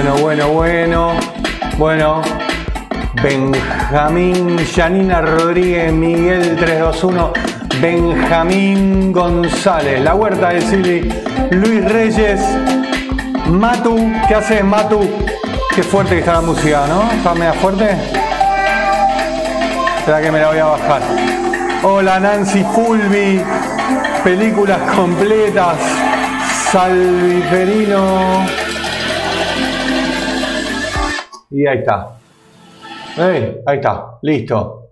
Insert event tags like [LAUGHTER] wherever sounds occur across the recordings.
Bueno, bueno, bueno. Bueno. Benjamín, Yanina Rodríguez, Miguel 321, Benjamín González, La Huerta de Luis Reyes, Matu, ¿qué haces Matu? Qué fuerte que está la música, ¿no? ¿Está media fuerte? Espera que me la voy a bajar. Hola Nancy Fulvi, películas completas, Salviferino. Y ahí está. ahí está, listo.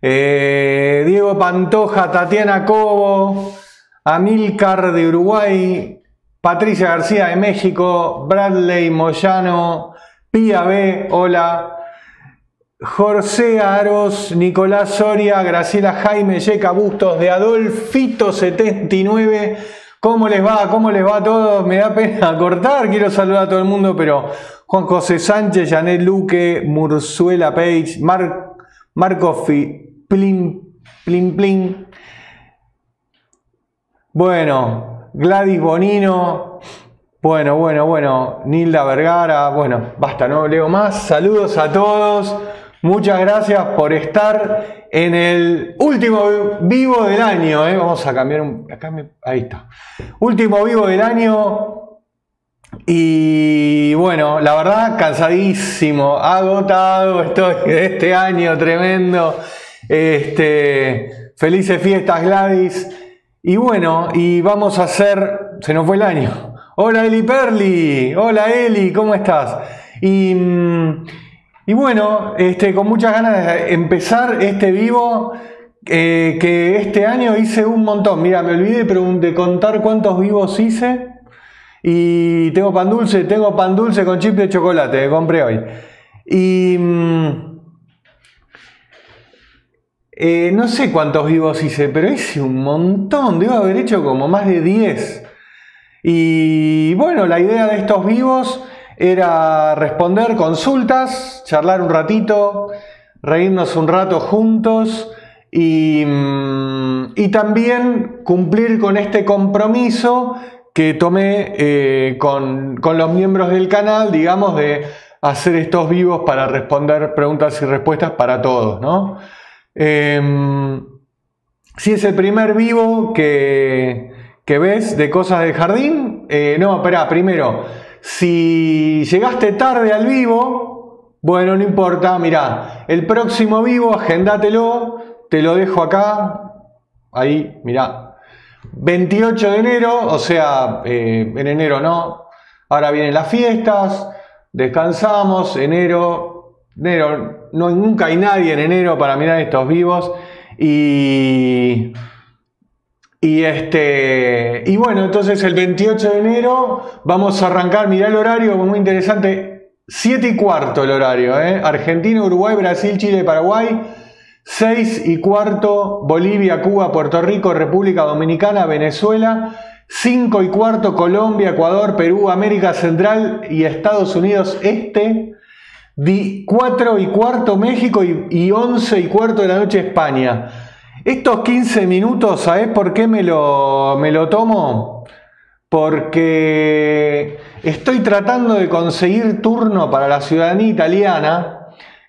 Eh, Diego Pantoja, Tatiana Cobo, Amilcar de Uruguay, Patricia García de México, Bradley Moyano, Pia B, hola. José Aros, Nicolás Soria, Graciela Jaime, Yeca Bustos de Adolfito79. ¿Cómo les va? ¿Cómo les va a todos? Me da pena [LAUGHS] cortar, quiero saludar a todo el mundo, pero Juan José Sánchez, Janet Luque, Murzuela Page, Marco Plin, Plin Plin. Bueno, Gladys Bonino. Bueno, bueno, bueno. Nilda Vergara. Bueno, basta, no leo más. Saludos a todos. Muchas gracias por estar en el último vivo del año. ¿eh? Vamos a cambiar un. ahí está. Último vivo del año. Y bueno, la verdad, cansadísimo, agotado estoy de este año tremendo. Este, felices fiestas, Gladys. Y bueno, y vamos a hacer. Se nos fue el año. Hola Eli Perli, hola Eli, ¿cómo estás? Y, mm, y bueno, este, con muchas ganas de empezar este vivo. Eh, que este año hice un montón. Mira, me olvidé de contar cuántos vivos hice. Y tengo pan dulce, tengo pan dulce con chip de chocolate, que compré hoy. Y mm, eh, no sé cuántos vivos hice, pero hice un montón, debo haber hecho como más de 10. Y bueno, la idea de estos vivos era responder consultas, charlar un ratito, reírnos un rato juntos y, mm, y también cumplir con este compromiso que tomé eh, con, los miembros del canal, digamos, de hacer estos vivos para responder preguntas y respuestas para todos, ¿no? Em, si es el primer vivo que, ves de cosas del jardín, eh, no, espera, primero, si llegaste tarde al vivo, bueno, no importa, mira, el próximo vivo, agendátelo, te lo dejo acá, ahí, mira, 28 de enero, o sea, eh, en enero no. Ahora vienen las fiestas, descansamos, enero, enero, no, nunca hay nadie en enero para mirar estos vivos. Y, y, este, y bueno, entonces el 28 de enero vamos a arrancar, mirá el horario, muy interesante, 7 y cuarto el horario, ¿eh? Argentina, Uruguay, Brasil, Chile, Paraguay. 6 y cuarto Bolivia, Cuba, Puerto Rico, República Dominicana, Venezuela. 5 y cuarto Colombia, Ecuador, Perú, América Central y Estados Unidos Este. 4 y cuarto México y 11 y cuarto de la noche España. Estos 15 minutos, ¿sabes por qué me lo, me lo tomo? Porque estoy tratando de conseguir turno para la ciudadanía italiana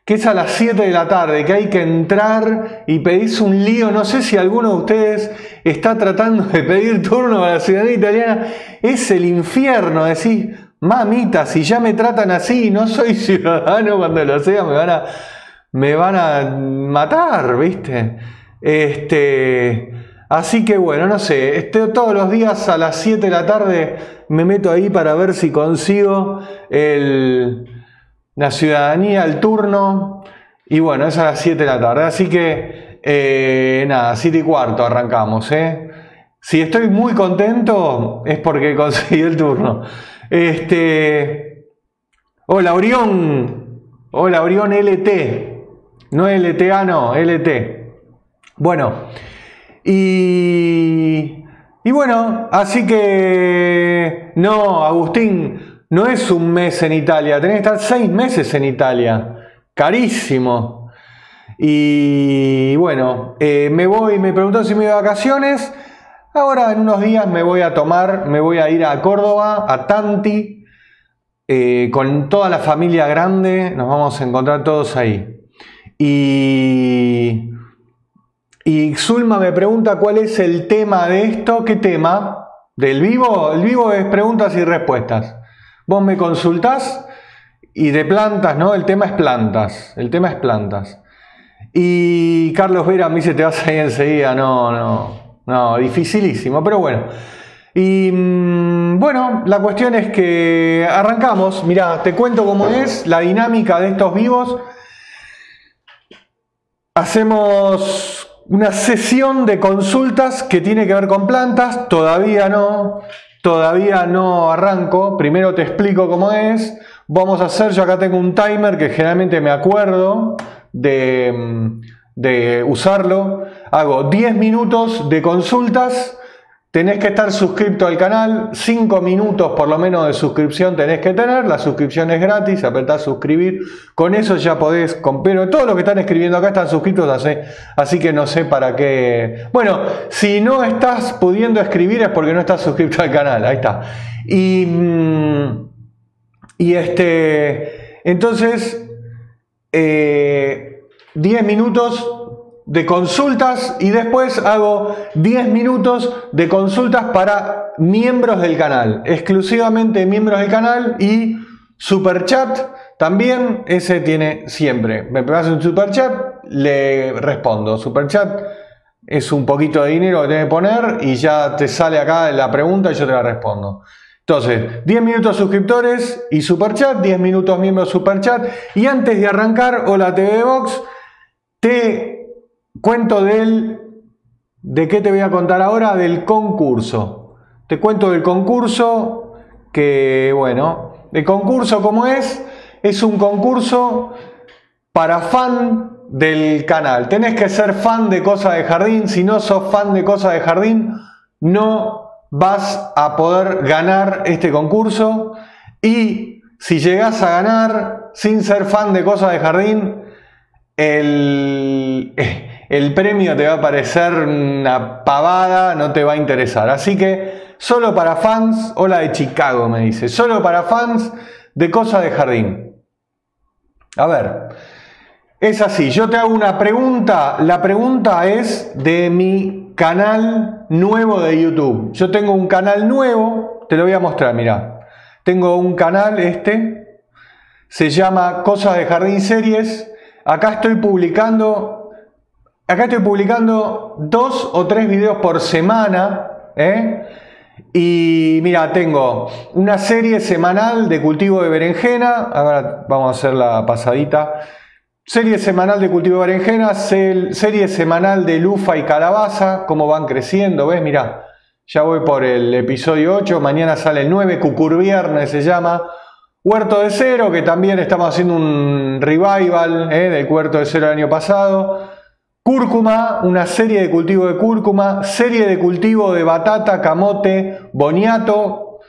que es a las 7 de la tarde, que hay que entrar y pedirse un lío. No sé si alguno de ustedes está tratando de pedir turno a la ciudadanía italiana. Es el infierno, decir, mamita, si ya me tratan así, no soy [LAUGHS] ciudadano, cuando lo sea me van a, me van a matar, ¿viste? Este, así que bueno, no sé, este, todos los días a las 7 de la tarde me meto ahí para ver si consigo el la ciudadanía, el turno. Y bueno, es a las 7 de la tarde. Así que, eh, nada, 7 y cuarto arrancamos. ¿eh? Si estoy muy contento es porque [LAUGHS] conseguí el turno. Este, hola, Orión. Hola, Orión LT. No LTA, no, LT. Bueno, y, y bueno, así que, no, Agustín, no es un mes en Italia, tenés que estar seis meses en Italia. Carísimo. Y bueno, eh, me voy, me preguntó si me iba de vacaciones. Ahora en unos días me voy a tomar, me voy a ir a Córdoba, a Tanti, eh, con toda la familia grande, nos vamos a encontrar todos ahí. Y, y Zulma me pregunta cuál es el tema de esto. ¿Qué tema? ¿Del vivo? El vivo es preguntas y respuestas. Vos me consultás y de plantas, ¿no? El tema es plantas. El tema es plantas. Y Carlos Vera me dice, te vas a ir enseguida. No, no, no, dificilísimo, pero bueno. Y mm, bueno, la cuestión es que arrancamos. Mira, te cuento cómo es la dinámica de estos vivos. Hacemos una sesión de consultas que tiene que ver con plantas. Todavía no, todavía no arranco. Primero te explico cómo es. Vamos a hacer, yo acá tengo un timer que generalmente me acuerdo de, de usarlo. Hago 10 minutos de consultas. Tenés que estar suscrito al canal, 5 minutos por lo menos de suscripción tenés que tener, la suscripción es gratis, apretás suscribir, con eso ya podés, pero todos los que están escribiendo acá están suscritos, así, que no sé para qué. Bueno, si no estás pudiendo escribir es porque no estás suscrito al canal, ahí está. Y, mm, y este, entonces, 10 eh, minutos de consultas y después hago 10 minutos de consultas para miembros del canal, exclusivamente miembros del canal y super chat también, ese tiene siempre. Me pegas un super chat, le respondo. Super chat es un poquito de dinero que tenés que poner y ya te sale acá la pregunta y yo te la respondo. Entonces, 10 minutos suscriptores y super chat, 10 minutos miembros super chat. Y antes de arrancar, hola TV Box, te Cuento del, ¿de qué te voy a contar ahora? Del concurso. Te cuento del concurso que, bueno, el concurso como es, es un concurso para fan del canal. Tenés que ser fan de Cosas de Jardín. Si no sos fan de Cosas de Jardín, no vas a poder ganar este concurso. Y si llegás a ganar sin ser fan de Cosas de Jardín, el, el premio te va a parecer una pavada, no te va a interesar. Así que solo para fans, hola de Chicago me dice, solo para fans de cosas de jardín. A ver, es así, yo te hago una pregunta, la pregunta es de mi canal nuevo de YouTube. Yo tengo un canal nuevo, te lo voy a mostrar, mira. Tengo un canal este, se llama Cosas de Jardín Series. Acá estoy publicando Acá estoy publicando dos o tres videos por semana. ¿eh? Y mira, tengo una serie semanal de cultivo de berenjena. Ahora vamos a hacer la pasadita. Serie semanal de cultivo de berenjena, serie semanal de lufa y calabaza, cómo van creciendo, ¿ves? Mira, ya voy por el episodio 8, mañana sale el 9, Cucurviernes se llama. Huerto de Cero, que también estamos haciendo un revival ¿eh? del Huerto de Cero del año pasado. Cúrcuma, una serie de cultivo de cúrcuma, serie de cultivo de batata, camote, boniato,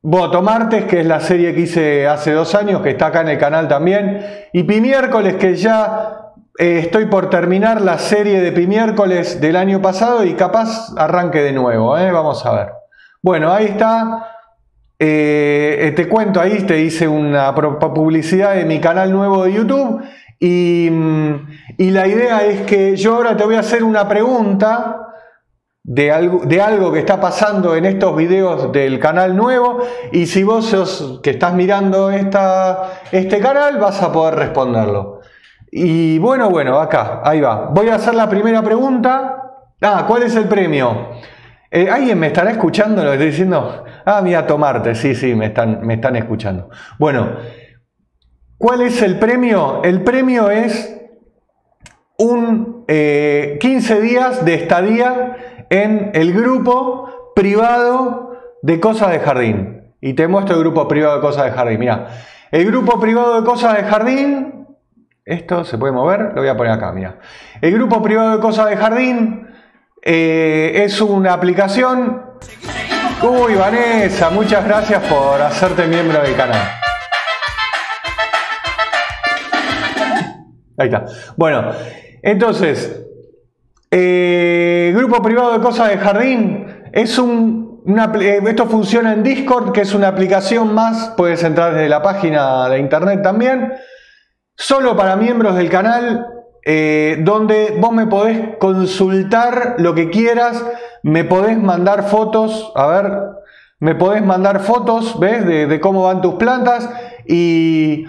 botomartes, que es la serie que hice hace dos años, que está acá en el canal también, y pimiércoles, que ya eh, estoy por terminar la serie de pimiércoles del año pasado y capaz arranque de nuevo, ¿eh? vamos a ver. Bueno, ahí está. Eh, te cuento ahí, te hice una publicidad de mi canal nuevo de YouTube y, la idea es que yo ahora te voy a hacer una pregunta de algo, de algo, que está pasando en estos videos del canal nuevo y si vos sos que estás mirando esta, este canal vas a poder responderlo. Y bueno, bueno, acá, ahí va. Voy a hacer la primera pregunta. Ah, ¿cuál es el premio? Eh, ¿Alguien me estará escuchando lo que estoy diciendo? Ah, mira, tomarte, sí, sí, me están, me están escuchando. Bueno, ¿Cuál es el premio? El premio es un 15 eh, días de estadía en el grupo privado de cosas de jardín. Y te muestro el grupo privado de cosas de jardín. Mira, el grupo privado de cosas de jardín, esto se puede mover, lo voy a poner acá, mira. El grupo privado de cosas de jardín eh, es una aplicación. Uy, Vanessa, muchas gracias por hacerte miembro del canal. Ahí está. Bueno, entonces, eh, grupo privado de cosas de jardín es un eh, esto funciona en Discord, que es una aplicación más, puedes entrar desde la página de internet también, solo para miembros del canal, eh, donde vos me podés consultar lo que quieras, me podés mandar fotos, a ver, me podés mandar fotos, ¿ves? De, cómo van tus plantas y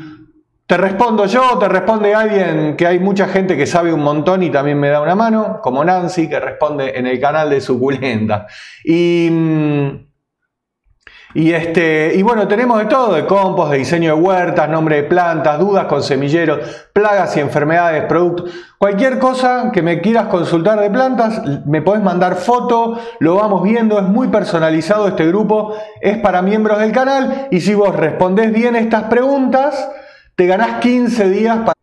te respondo yo, te responde alguien que hay mucha gente que sabe un montón y también me da una mano, como Nancy, que responde en el canal de Suculenta. Y, mm, y, este, y bueno, tenemos de todo, de compost, de diseño de huertas, nombre de plantas, dudas con semilleros, plagas y enfermedades, productos. Cualquier cosa que me quieras consultar de plantas, me podés mandar foto, lo vamos viendo, es muy personalizado este grupo, es para miembros del canal y si vos respondés bien estas preguntas, te ganás 15 días para...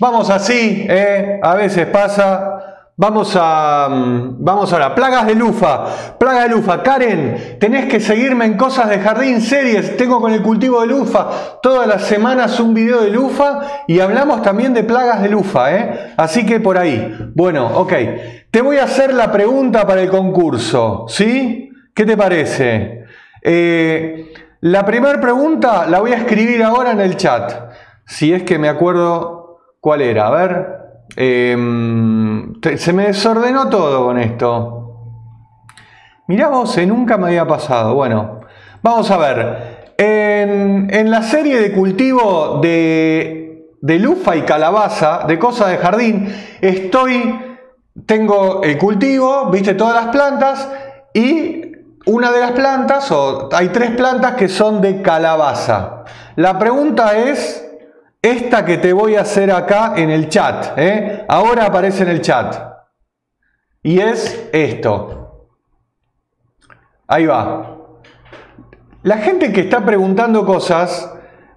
Vamos así, ¿eh? a veces pasa, Vamos a, mm, vamos ahora, plagas de lufa, plaga de lufa. Karen, tenés que seguirme en cosas de jardín, series. Tengo con el cultivo de lufa todas las semanas un video de lufa y hablamos también de plagas de lufa, ¿eh? Así que por ahí. Bueno, ok. Te voy a hacer la pregunta para el concurso, ¿sí? ¿Qué te parece? Eh, la primera pregunta la voy a escribir ahora en el chat, si es que me acuerdo cuál era. A ver. Em, se me desordenó todo con esto. Mirá vos, eh, nunca me había pasado. Bueno, vamos a ver. En, la serie de cultivo de, de lufa y calabaza, de cosas de jardín, estoy, tengo el cultivo, viste todas las plantas y una de las plantas, o hay tres plantas que son de calabaza. La pregunta es, esta que te voy a hacer acá en el chat, ¿eh? ahora aparece en el chat. Y es esto. Ahí va. La gente que está preguntando cosas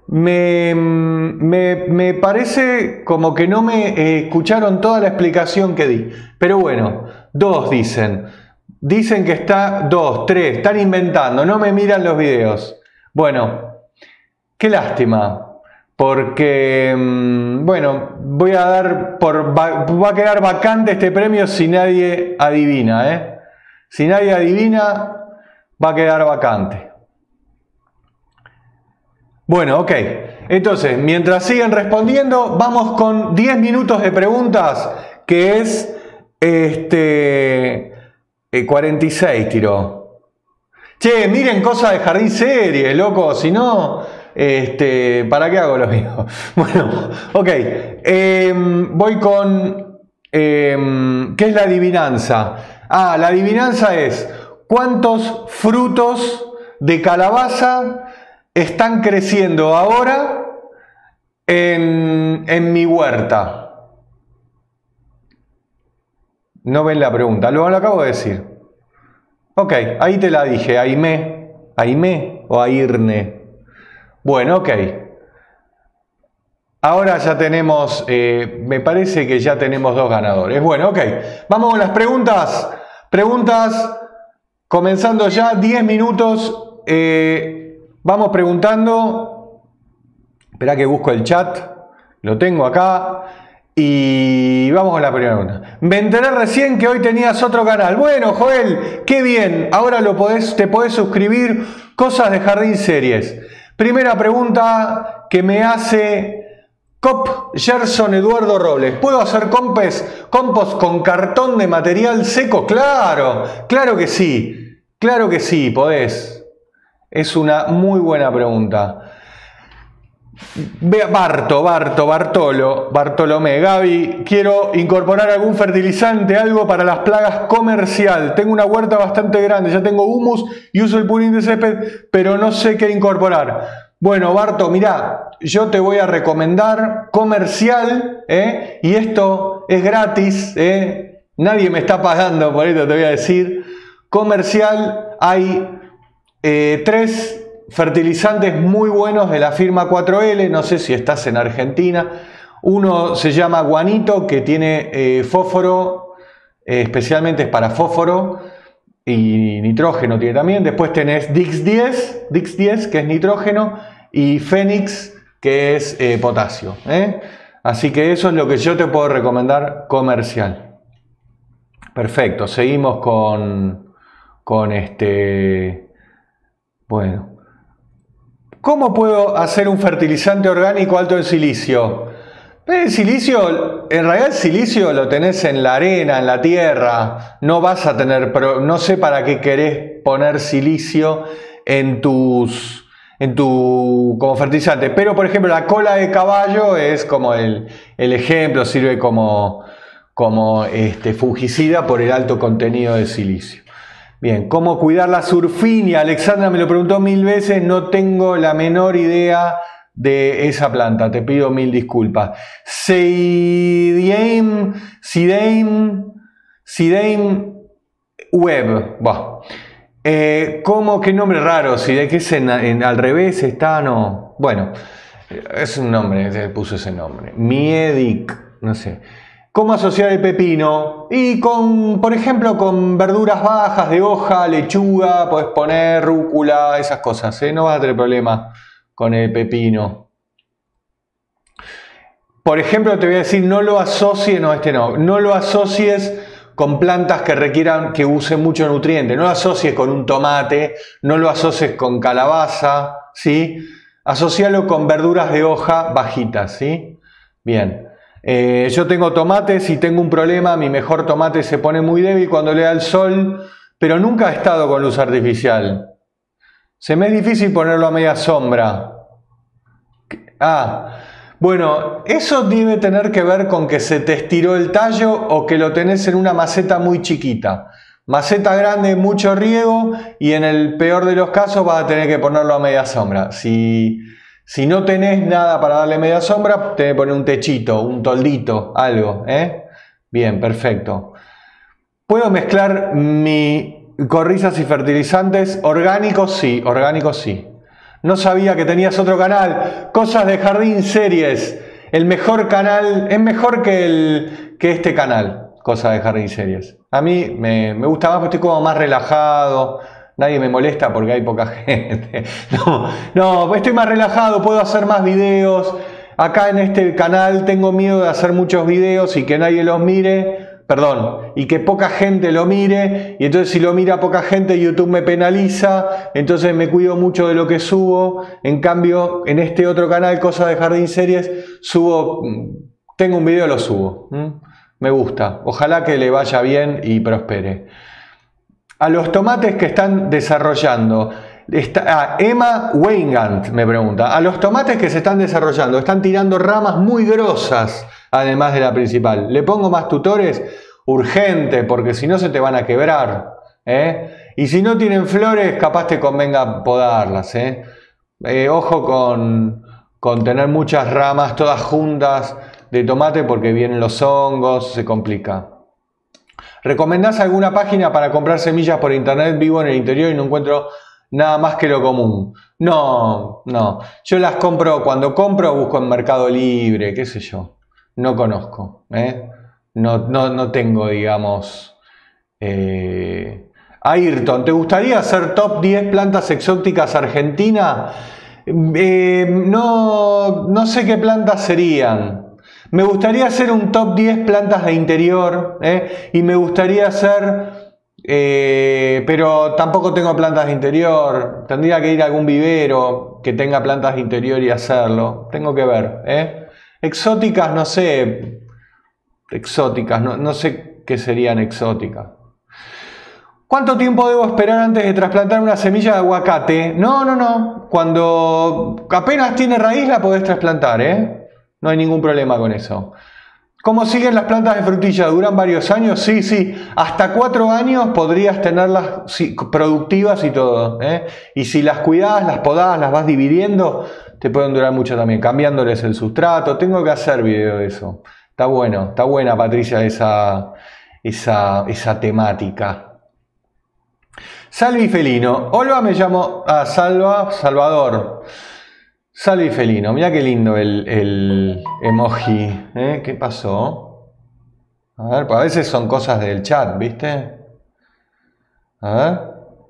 me, me, parece como que no me eh, escucharon toda la explicación que di. Pero bueno, dos dicen. Dicen que está dos, tres, están inventando, no me miran los videos. Bueno, qué lástima porque, mm, bueno, voy a dar por. Va, a quedar vacante este premio si nadie adivina, ¿eh? Si nadie adivina, va a quedar vacante. Bueno, ok. Entonces, mientras siguen respondiendo, vamos con 10 minutos de preguntas, que es este 46 tiró. Che, miren cosas de jardín serie, loco, si no, este, ¿Para qué hago lo mío? [LAUGHS] Bueno, ok. Em, voy con... Em, ¿Qué es la adivinanza? Ah, la adivinanza es cuántos frutos de calabaza están creciendo ahora en, en mi huerta. No ven la pregunta, lo, lo acabo de decir. Ok, ahí te la dije, Aime, Aime o Airne. Bueno, ok. Ahora ya tenemos, eh, me parece que ya tenemos dos ganadores. Bueno, ok. Vamos con las preguntas. Preguntas, comenzando ya, 10 minutos. Eh, vamos preguntando. Espera que busco el chat. Lo tengo acá. Y vamos con la primera pregunta. Me enteré recién que hoy tenías otro canal. Bueno, Joel, qué bien. Ahora lo podés, te podés suscribir. Cosas de Jardín Series. Primera pregunta que me hace Cop Gerson Eduardo Robles. ¿Puedo hacer compost, compost con cartón de material seco? Claro, claro que sí. Claro que sí, podés. Es una muy buena pregunta. Barto, Barto, Bartolo, Bartolomé, Gaby, quiero incorporar algún fertilizante, algo para las plagas comercial. Tengo una huerta bastante grande, ya tengo humus y uso el purín de césped, pero no sé qué incorporar. Bueno, Barto, mira, yo te voy a recomendar comercial, ¿eh? y esto es gratis, ¿eh? nadie me está pagando, por esto te voy a decir. Comercial hay eh, tres fertilizantes muy buenos de la firma 4L, no sé si estás en Argentina. Uno se llama Guanito, que tiene eh, fósforo, eh, especialmente es para fósforo, y nitrógeno tiene también. Después tenés Dix10, Dix10 que es nitrógeno, y Fénix, que es eh, potasio. Así que eso es lo que yo te puedo recomendar comercial. Perfecto, seguimos con, con este... Bueno. ¿Cómo puedo hacer un fertilizante orgánico alto en silicio? El silicio, en realidad el silicio lo tenés en la arena, en la tierra. No vas a tener, no sé para qué querés poner silicio en tus, en tu, como fertilizante. Pero por ejemplo la cola de caballo es como el, ejemplo, sirve como, como este, fungicida por el alto contenido de silicio. Bien, ¿cómo cuidar la surfinia? Alexandra me lo preguntó mil veces, no tengo la menor idea de esa planta. Te pido mil disculpas. Seidiem, Sideim, Sideim Web. Eh, ¿Cómo? ¿Qué nombre raro? Si de que es en, al revés está, no. Bueno, es un nombre, se puso ese nombre. Miedic, no sé. ¿Cómo asociar el pepino? Y con, por ejemplo, con verduras bajas de hoja, lechuga, puedes poner rúcula, esas cosas, ¿eh? no vas a tener problema con el pepino. Por ejemplo, te voy a decir, no lo asocies, no, este no, no lo asocies con plantas que requieran, que usen mucho nutriente. No lo asocies con un tomate, no lo asocies con calabaza, ¿sí? Asocialo con verduras de hoja bajitas, ¿sí? Bien. Eh, yo tengo tomates y tengo un problema, mi mejor tomate se pone muy débil cuando le da el sol, pero nunca he estado con luz artificial. Se me es difícil ponerlo a media sombra. Ah, bueno, eso debe tener que ver con que se te estiró el tallo o que lo tenés en una maceta muy chiquita. Maceta grande, mucho riego y en el peor de los casos vas a tener que ponerlo a media sombra. Si, si no tenés nada para darle media sombra, que poner un techito, un toldito, algo. ¿eh? Bien, perfecto. ¿Puedo mezclar mi Corrizas y fertilizantes orgánicos, sí, orgánicos sí. No sabía que tenías otro canal. Cosas de jardín series. El mejor canal, es mejor que, el, que este canal, Cosas de jardín series. A mí me, gusta más porque estoy como más relajado. Nadie me molesta porque hay poca [LAUGHS] gente. No, no, estoy más relajado, puedo hacer más videos. Acá en este canal tengo miedo de hacer muchos videos y que nadie los mire perdón, y que poca gente lo mire, y entonces si lo mira poca gente YouTube me penaliza, entonces me cuido mucho de lo que subo, en cambio en este otro canal, Cosas de Jardín Series, subo, mm, tengo un video, lo subo, me gusta, ojalá que le vaya bien y prospere. A los tomates que están desarrollando, Está, ah, Emma Weingant me pregunta, a los tomates que se están desarrollando, están tirando ramas muy grosas, además de la principal. ¿Le pongo más tutores? Urgente, porque si no se te van a quebrar. ¿eh? Y si no tienen flores, capaz te convenga podarlas. ¿eh? Eh, ojo con, con tener muchas ramas todas juntas de tomate porque vienen los hongos, se complica. ¿Recomendás alguna página para comprar semillas por internet? Vivo en el interior y no encuentro nada más que lo común. No, no. Yo las compro, cuando compro busco en Mercado Libre, qué sé yo. No conozco. ¿eh? No, no, tengo, digamos... Eh... Ayrton, ¿te gustaría hacer top 10 plantas exóticas argentinas? Eh, no, no sé qué plantas serían. Me gustaría hacer un top 10 plantas de interior ¿eh? y me gustaría hacer eh, pero tampoco tengo plantas de interior. Tendría que ir a algún vivero que tenga plantas de interior y hacerlo. Tengo que ver. ¿eh? Exóticas, no sé. Exóticas, no, no sé qué serían exóticas. ¿Cuánto tiempo debo esperar antes de trasplantar una semilla de aguacate? No, no, no. Cuando apenas tiene raíz la podés trasplantar, ¿eh? No hay ningún problema con eso. ¿Cómo siguen las plantas de frutilla? ¿Duran varios años? Sí, sí. Hasta cuatro años podrías tenerlas productivas y todo. ¿eh? Y si las cuidas, las podas, las vas dividiendo, te pueden durar mucho también, cambiándoles el sustrato. Tengo que hacer video de eso. Está bueno, está buena, Patricia, esa, esa, esa temática. Salvi Felino. Hola, me llamo ah, Salva Salvador. Salvi felino, mira qué lindo el, emoji. ¿eh? ¿Qué pasó? A ver, pues a veces son cosas del chat, ¿viste? A ver.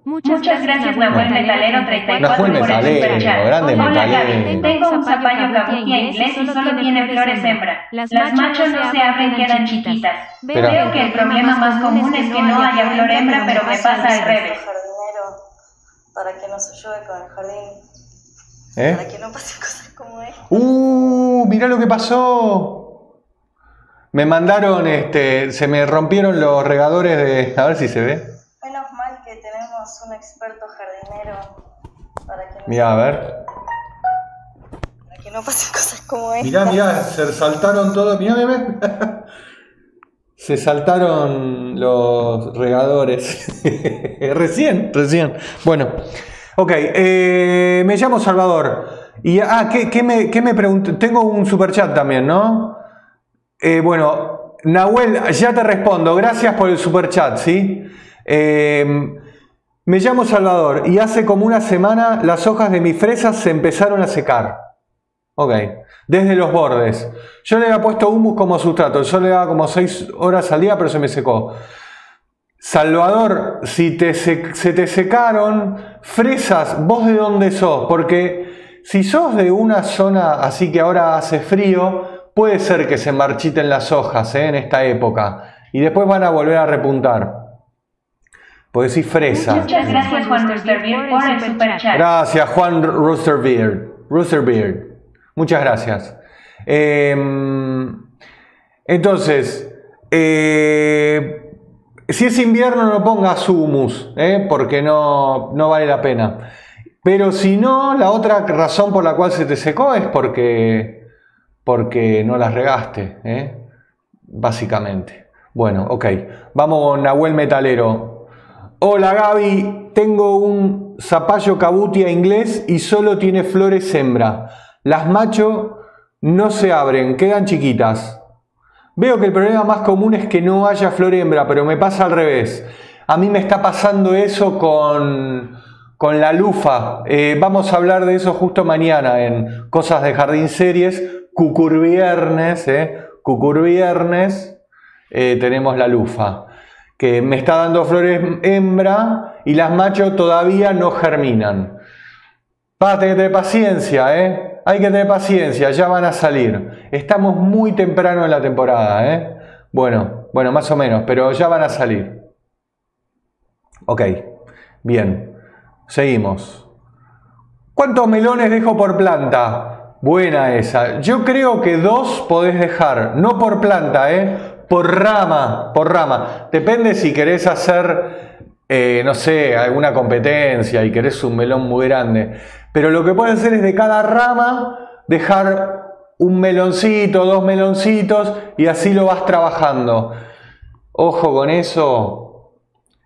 Muchas, gracias, Nahuel Metalero 34 Nahuel Metalero, grande Hola, Metalero. Tengo un zapallo cabutia inglés y solo tiene flores hembra. Las machos no se abren, quedan chiquitas. Veo que el problema más común es que no haya flor hembra, pero me pasa al revés. para que nos ayude con el jardín. ¿Eh? Para que no pasen [LAUGHS] cosas como esta. ¡Uh! Mirá lo que pasó. Me mandaron, este, se me rompieron los regadores de. A ver si se ve. Menos mal que tenemos un experto jardinero para que, no- Mirá, a ver. para que no pasen cosas como esta. Mirá, mirá, se saltaron todos. Mirá, mirá, mirá. [LAUGHS] Se saltaron los regadores. [LAUGHS] recién, recién. Bueno, ok. eh, me llamo Salvador. Y, ah, ¿qué, me, qué me pregunté? Tengo un superchat también, ¿no? Eh, bueno, Nahuel, ya te respondo. Gracias por el superchat, ¿sí? Eh, me llamo Salvador y hace como una semana las hojas de mis fresas se empezaron a secar. Ok, desde los bordes. Yo le había puesto humus como sustrato, yo le daba como 6 horas al día, pero se me secó. Salvador, si te se, se te secaron fresas, ¿vos de dónde sos? Porque si sos de una zona así que ahora hace frío, puede ser que se marchiten las hojas ¿eh? en esta época y después van a volver a repuntar. Pues decís fresa. Muchas gracias Juan Rusterbeer por el super chat. Gracias, Juan Roosterbeard. Roosterbeard. Muchas gracias. Eh, entonces, eh, si es invierno no pongas humus, eh, porque no, no vale la pena. Pero si no, la otra razón por la cual se te secó es porque, porque no las regaste, eh, básicamente. Bueno, ok. Vamos, Nahuel Metalero. Hola Gaby, tengo un zapallo cabutia inglés y solo tiene flores hembra. Las macho no se abren, quedan chiquitas. Veo que el problema más común es que no haya flor hembra, pero me pasa al revés. A mí me está pasando eso con, con la lufa. Eh, vamos a hablar de eso justo mañana en Cosas de Jardín Series. Cucurviernes, eh. Cucurviernes, eh, tenemos la lufa que me está dando flores hembra y las machos todavía no germinan. Va a tener paciencia, ¿eh? Hay que tener paciencia, ya van a salir. Estamos muy temprano en la temporada, ¿eh? Bueno, bueno, más o menos, pero ya van a salir. Ok, bien, seguimos. ¿Cuántos melones dejo por planta? Buena esa. Yo creo que dos podés dejar, no por planta, ¿eh? por rama, por rama. Depende si querés hacer, eh, no sé, alguna competencia y querés un melón muy grande. Pero lo que puedes hacer es de cada rama dejar un meloncito, dos meloncitos y así lo vas trabajando. Ojo con eso.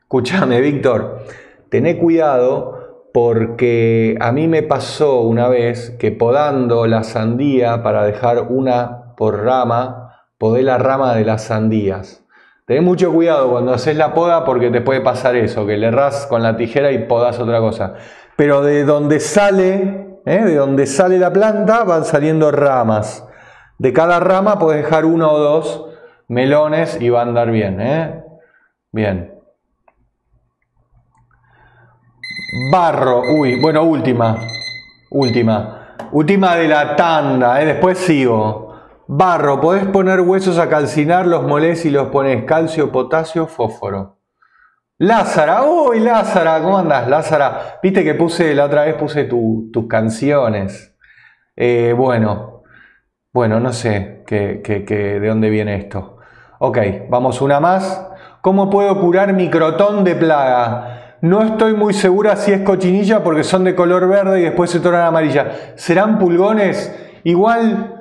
Escúchame, Víctor. Tené cuidado porque a mí me pasó una vez que podando la sandía para dejar una por rama, podé la rama de las sandías. Ten mucho cuidado cuando haces la poda porque te puede pasar eso, que le errás con la tijera y podas otra cosa. Pero de donde sale, ¿eh? de donde sale la planta, van saliendo ramas. De cada rama puedes dejar uno o dos melones y va a andar bien. ¿eh? Bien. Barro, uy, bueno, última. Última. Última de la tanda, ¿eh? después sigo. Barro, podés poner huesos a calcinar, los molés y los pones calcio, potasio, fósforo. Lázara, uy Lázara, ¿cómo andas Lázara? Viste que puse, la otra vez puse tu- tus canciones. Eh, bueno, bueno, no sé qué, qué- qué- de dónde viene esto. Ok, vamos una más. ¿Cómo puedo curar mi crotón de plaga? No estoy muy segura si es cochinilla porque son de color verde y después se tornan amarillas. ¿Serán pulgones? Igual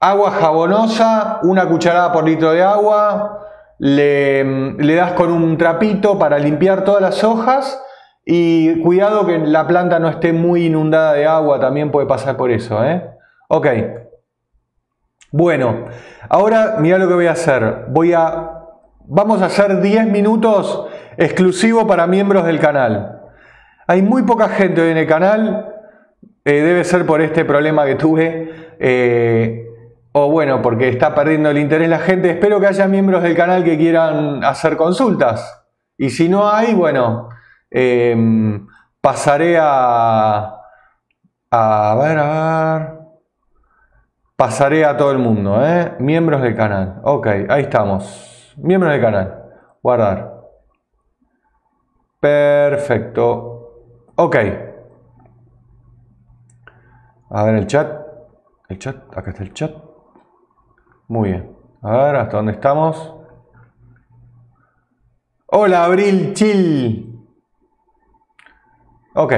agua jabonosa, una cucharada por litro de agua, le, das con un trapito para limpiar todas las hojas y cuidado que la planta no esté muy inundada de agua, también puede pasar por eso. ¿eh? Ok. Bueno, ahora mira lo que voy a hacer. Voy a, vamos a hacer 10 minutos exclusivo para miembros del canal. Hay muy poca gente en el canal, eh, debe ser por este problema que tuve. eh, o bueno, porque está perdiendo el interés la gente. Espero que haya miembros del canal que quieran hacer consultas. Y si no hay, bueno, eh, pasaré a... A ver, a ver. Pasaré a todo el mundo, ¿eh? Miembros del canal. Ok, ahí estamos. Miembros del canal. Guardar. Perfecto. Ok. A ver el chat. El chat, acá está el chat. Muy bien. A ver, ¿hasta dónde estamos? Hola, Abril Chill. Ok.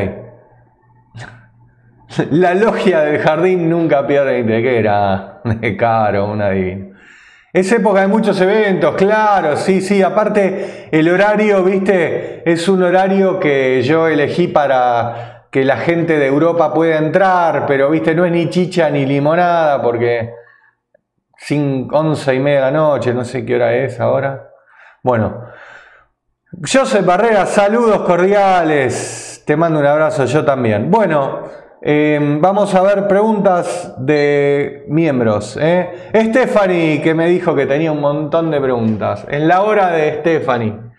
La logia del jardín nunca pierde de que era de caro, una divina. Es época de muchos eventos, claro, sí, sí. Aparte, el horario, viste, es un horario que yo elegí para que la gente de Europa pueda entrar, pero viste, no es ni chicha ni limonada, porque sin once y media de la noche, no sé qué hora es ahora. Bueno, Joseph Barrera, saludos cordiales. Te mando un abrazo, yo también. Bueno, Em, vamos a ver preguntas de miembros. ¿eh? Stephanie, que me dijo que tenía un montón de preguntas. En la hora de Stephanie.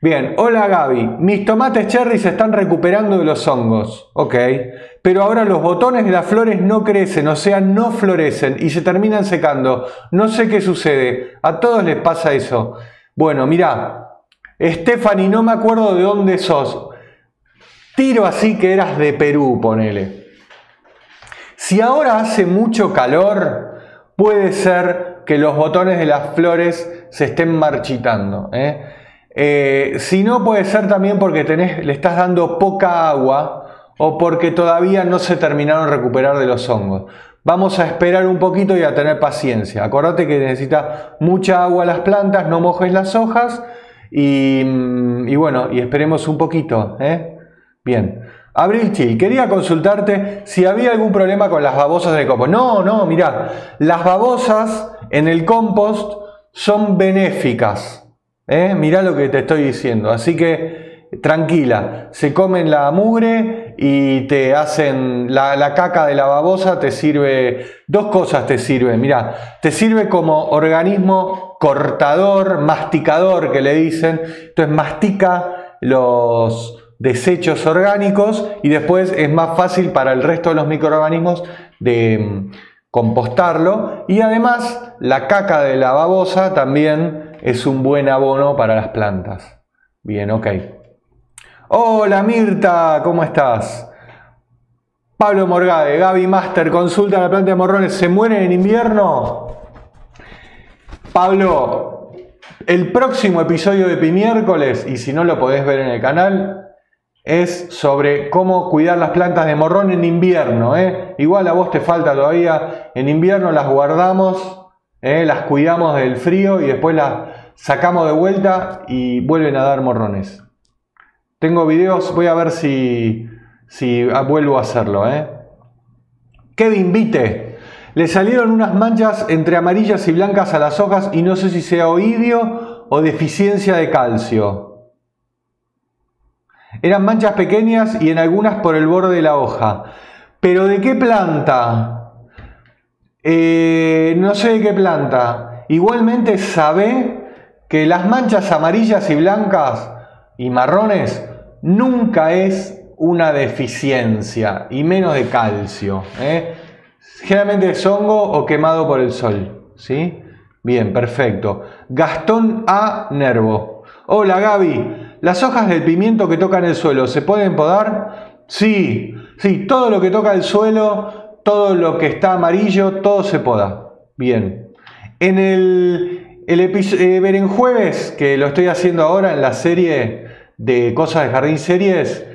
Bien, hola Gaby. Mis tomates cherry se están recuperando de los hongos. Ok. Pero ahora los botones de las flores no crecen, o sea, no florecen y se terminan secando. No sé qué sucede. A todos les pasa eso. Bueno, mira. Stephanie, no me acuerdo de dónde sos. Tiro así que eras de Perú, ponele. Si ahora hace mucho calor, puede ser que los botones de las flores se estén marchitando. ¿eh? Eh, si no, puede ser también porque le estás dando poca agua o porque todavía no se terminaron de recuperar de los hongos. Vamos a esperar un poquito y a tener paciencia. Acordate que necesita mucha agua las plantas, no mojes las hojas y, y bueno, y esperemos un poquito. ¿eh? Bien. Abril Chill, quería consultarte si había algún problema con las babosas del compost. No, no, mira, las babosas en el compost son benéficas. ¿Eh? Mirá lo que te estoy diciendo. Así que tranquila, se comen la mugre y te hacen la, la caca de la babosa, te sirve, dos cosas te sirve. Mira, te sirve como organismo cortador, masticador que le dicen. Entonces mastica los desechos orgánicos y después es más fácil para el resto de los microorganismos de mm, compostarlo y además la caca de la babosa también es un buen abono para las plantas. Bien, ok. Hola Mirta, ¿cómo estás? Pablo Morgade, Gaby Master, consulta la planta de morrones, ¿se mueren en invierno? Pablo, el próximo episodio de Pimiércoles, y si no lo podés ver en el canal, es sobre cómo cuidar las plantas de morrón en invierno. ¿eh? Igual a vos te falta todavía, en invierno las guardamos, ¿eh? las cuidamos del frío y después las sacamos de vuelta y vuelven a dar morrones. Tengo videos, voy a ver si, si vuelvo a hacerlo. ¿eh? Kevin Vite, le salieron unas manchas entre amarillas y blancas a las hojas y no sé si sea oidio o deficiencia de calcio. Eran manchas pequeñas y en algunas por el borde de la hoja. ¿Pero de qué planta? Eh, no sé de qué planta. Igualmente sabe que las manchas amarillas y blancas y marrones nunca es una deficiencia y menos de calcio. ¿eh? Generalmente es hongo o quemado por el sol. ¿sí? Bien, perfecto. Gastón A. Nervo. Hola Gaby. ¿Las hojas del pimiento que tocan el suelo se pueden podar? Sí, sí, todo lo que toca el suelo, todo lo que está amarillo, todo se poda. Bien. En el, el eh, jueves, que lo estoy haciendo ahora en la serie de cosas de jardín series,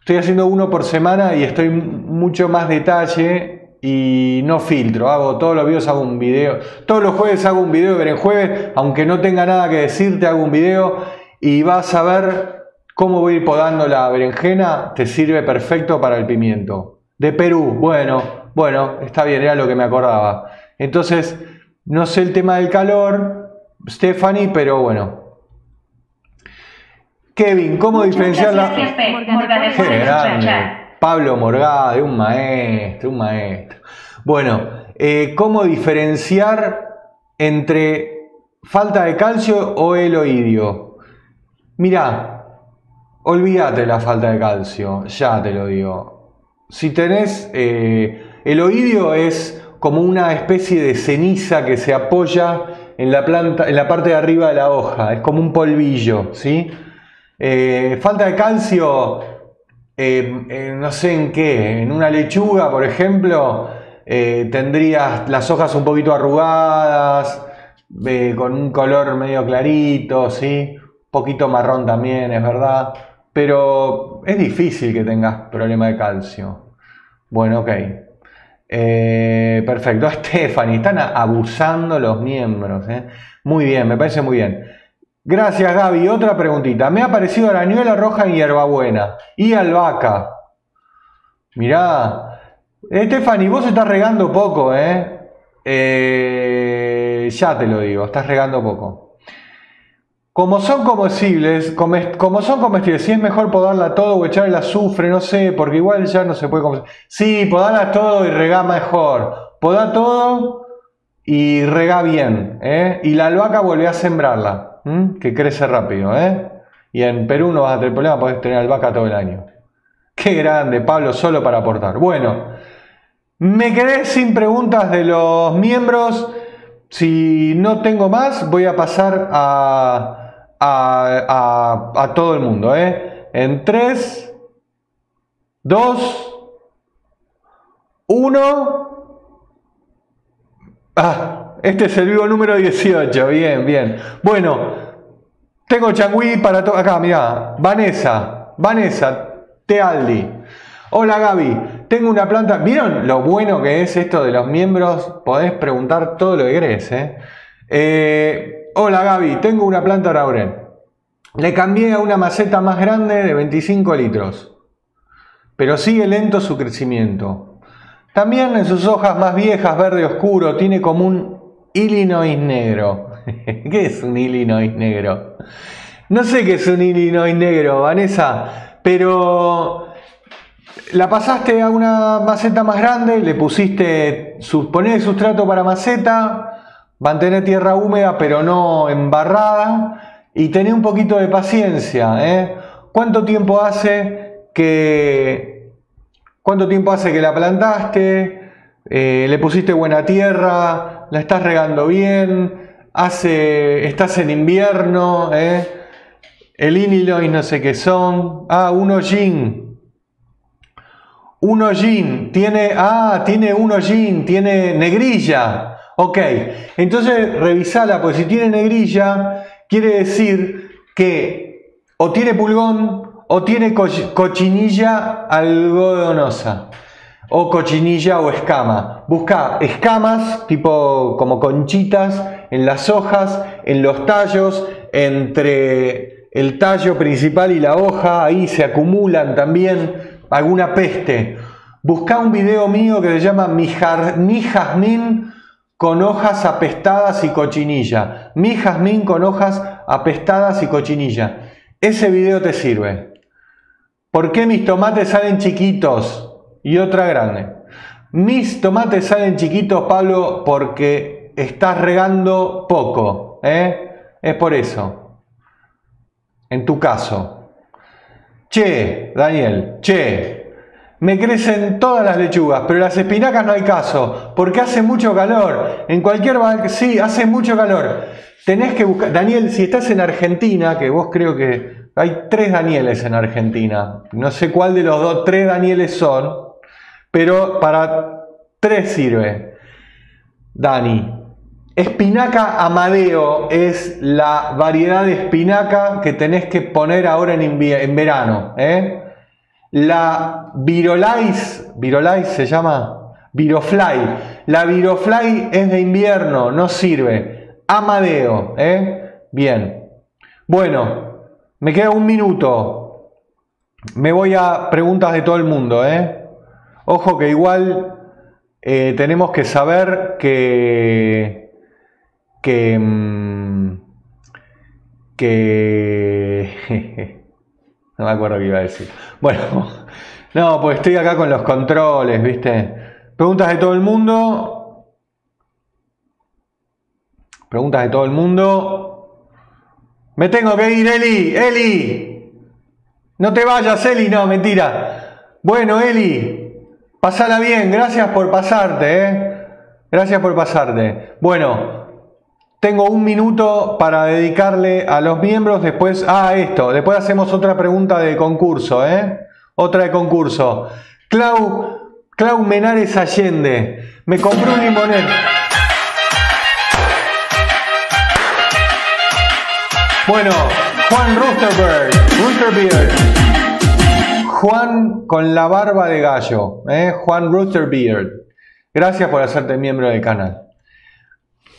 estoy haciendo uno por semana y estoy mucho más detalle y no filtro, hago todos los videos, hago un video, todos los jueves hago un video de jueves, aunque no tenga nada que decirte, hago un video y vas a ver cómo voy a ir podando la berenjena, te sirve perfecto para el pimiento. De Perú, bueno, bueno, está bien, era lo que me acordaba. Entonces, no sé el tema del calor, Stephanie, pero bueno. Kevin, ¿cómo diferenciar la... Pablo Morgade, un maestro, un maestro. Bueno, eh, ¿cómo diferenciar entre falta de calcio o eloidio? Mira, olvídate la falta de calcio, ya te lo digo. Si tenés, eh, el oidio es como una especie de ceniza que se apoya en la planta, en la parte de arriba de la hoja, es como un polvillo, ¿sí? Eh, falta de calcio, eh, eh, no sé en qué, en una lechuga, por ejemplo, tendrías las hojas un poquito arrugadas, con un color medio clarito, ¿sí? Un poquito marrón también, es verdad. Pero es difícil que tengas problema de calcio. Bueno, ok. Eh, perfecto. [LAUGHS] Stephanie, están abusando los miembros. ¿eh? Muy bien, me parece muy bien. Gracias, Gaby. Otra preguntita. Me ha parecido arañuela roja y hierbabuena. Y albahaca. Mirá. Stephanie, vos estás regando poco, ¿eh? Eh, ya te lo digo, estás regando poco. Como son comestibles, come- como son comestibles, si es mejor podarla todo o echar el azufre, no sé, porque igual ya no se puede comer. Sí, podarla todo y regá mejor. Podá todo y regá bien, ¿eh? Y la albahaca volvé a sembrarla, que crece rápido, ¿eh? Y en Perú no vas a tener problema, podés tener albahaca todo el año. Qué grande, Pablo, solo para aportar. Bueno, me quedé sin preguntas de los miembros. Si no tengo más, voy a pasar a, a- a- todo el mundo. ¿eh? En 3, 2, 1. Ah, este es el vivo número 18. Bien, bien. Bueno, tengo changüí para todo. Acá, mira. Vanessa. Vanessa. Tealdi. Hola Gaby. Tengo una planta. ¿Vieron lo bueno que es esto de los miembros? Podés preguntar todo lo que querés. ¿eh? Eh, hola Gaby. Tengo una planta laurel. Le cambié a una maceta más grande de 25 litros. Pero sigue lento su crecimiento. También en sus hojas más viejas, verde oscuro, tiene como un Illinois negro. [LAUGHS] ¿Qué es un Illinois negro? No sé qué es un Illinois negro, Vanessa, pero la pasaste a una maceta más grande, le pusiste, sus, poné sustrato para maceta, mantener tierra húmeda pero no embarrada y tené un poquito de paciencia. ¿eh? ¿Cuánto tiempo hace que ¿Cuánto tiempo hace que la plantaste? Eh, ¿Le pusiste buena tierra? ¿La estás regando bien? Hace, ¿Estás en invierno? ¿eh? El Illinois no sé qué son. Ah, un hollín. Un hollín. Tiene, ah, tiene un hollín. Tiene negrilla. Ok. Entonces revisala, pues si tiene negrilla, quiere decir que o tiene pulgón o tiene co- cochinilla algodonosa. O cochinilla o escama. Busca escamas, tipo como conchitas, en las hojas, en los tallos, entre el tallo principal y la hoja, ahí se acumulan también alguna peste. Busca un video mío que se llama Mi, jar- mi jazmín con hojas apestadas y cochinilla. Mi jazmín con hojas apestadas y cochinilla. Ese video te sirve. ¿Por qué mis tomates salen chiquitos y otra grande? Mis tomates salen chiquitos, Pablo, porque estás regando poco. ¿eh? Es por eso. En tu caso. Che, Daniel, che, me crecen todas las lechugas, pero las espinacas no hay caso, porque hace mucho calor. En cualquier ba- sí, hace mucho calor. Tenés que buscar, Daniel, si estás en Argentina, que vos creo que hay tres Danieles en Argentina, no sé cuál de los dos, tres Danieles son, pero para tres sirve. Dani, espinaca amadeo es la variedad de espinaca que tenés que poner ahora en, en verano. ¿eh? La Virolais, Virolais se llama Virofly. La Virofly es de invierno, no sirve. Amadeo, ¿eh? Bien. Bueno, me queda un minuto. Me voy a preguntas de todo el mundo, ¿eh? Ojo que igual eh, tenemos que saber que que mm, que no me acuerdo qué iba a decir. Bueno, [LAUGHS] no, pues estoy acá con los controles, ¿viste? Preguntas de todo el mundo. Preguntas de todo el mundo. Me tengo que ir, Eli, Eli. No te vayas, Eli, no, mentira. Bueno, Eli, pasala bien, gracias por pasarte, ¿eh? Gracias por pasarte. Bueno, tengo un minuto para dedicarle a los miembros, después, ah, esto, después hacemos otra pregunta de concurso, ¿eh? Otra de concurso. Clau, Clau Menares Allende. Me compré un limonero. Bueno, Juan Roosterbeard. Juan con la barba de gallo, ¿eh? Juan Roosterbeard. Gracias por hacerte miembro del canal.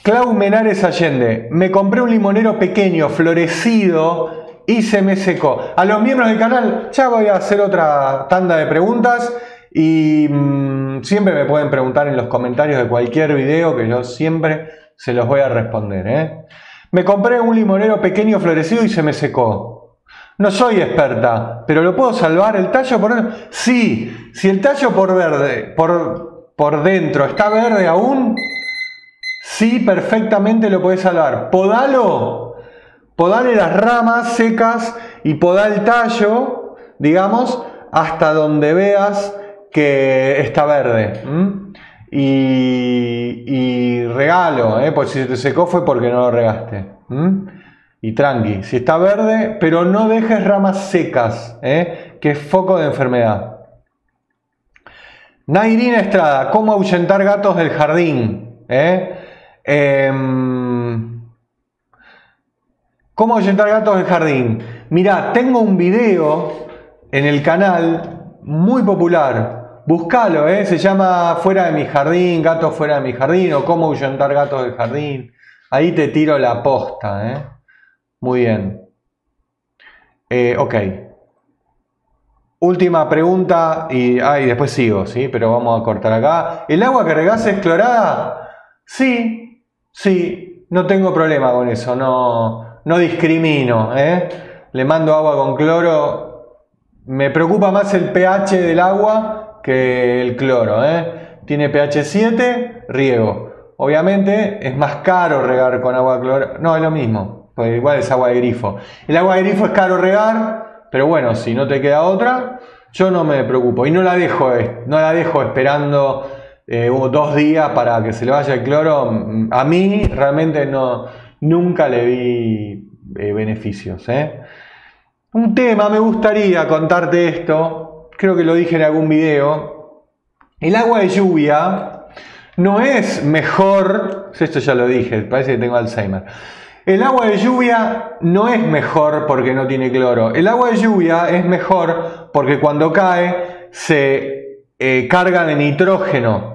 Clau Menares Allende, me compré un limonero pequeño, florecido y se me secó. A los miembros del canal ya voy a hacer otra tanda de preguntas y mm, siempre me pueden preguntar en los comentarios de cualquier video que yo siempre se los voy a responder. ¿eh? Me compré un limonero pequeño florecido y se me secó. No soy experta, pero ¿lo puedo salvar? ¿El tallo por? Sí, si el tallo por verde, por, por dentro está verde aún, Sí, perfectamente lo puedes salvar. Podalo, podale las ramas secas y podá el tallo, digamos, hasta donde veas que está verde. Y, regalo, ¿eh? pues si se te secó fue porque no lo regaste. Y tranqui, si está verde, pero no dejes ramas secas, ¿eh? que es foco de enfermedad. Nairina Estrada, ¿cómo ahuyentar gatos del jardín? ¿Eh? Em, ¿Cómo ahuyentar gatos del jardín? Mira, tengo un video en el canal muy popular. Búscalo, ¿eh? se llama Fuera de mi jardín, gatos fuera de mi jardín o cómo ahuyentar gatos del jardín. Ahí te tiro la posta. ¿eh? Muy bien. Eh, ok. Última pregunta y ay, después sigo, ¿sí? Pero vamos a cortar acá. ¿El agua que regas es clorada? Sí, Sí, no tengo problema con eso, no, no discrimino. ¿eh? Le mando agua con cloro. Me preocupa más el pH del agua que el cloro. ¿eh? Tiene pH 7, riego. Obviamente es más caro regar con agua cloro. No, es lo mismo, pues igual es agua de grifo. El agua de grifo es caro regar, pero bueno, si no te queda otra, yo no me preocupo. Y no la dejo, no la dejo esperando eh, dos días para que se le vaya el cloro, a mí realmente no, nunca le vi eh, beneficios. ¿eh? Un tema, me gustaría contarte esto, creo que lo dije en algún video. El agua de lluvia no es mejor, esto ya lo dije, parece que tengo Alzheimer. El agua de lluvia no es mejor porque no tiene cloro. El agua de lluvia es mejor porque cuando cae se carga de nitrógeno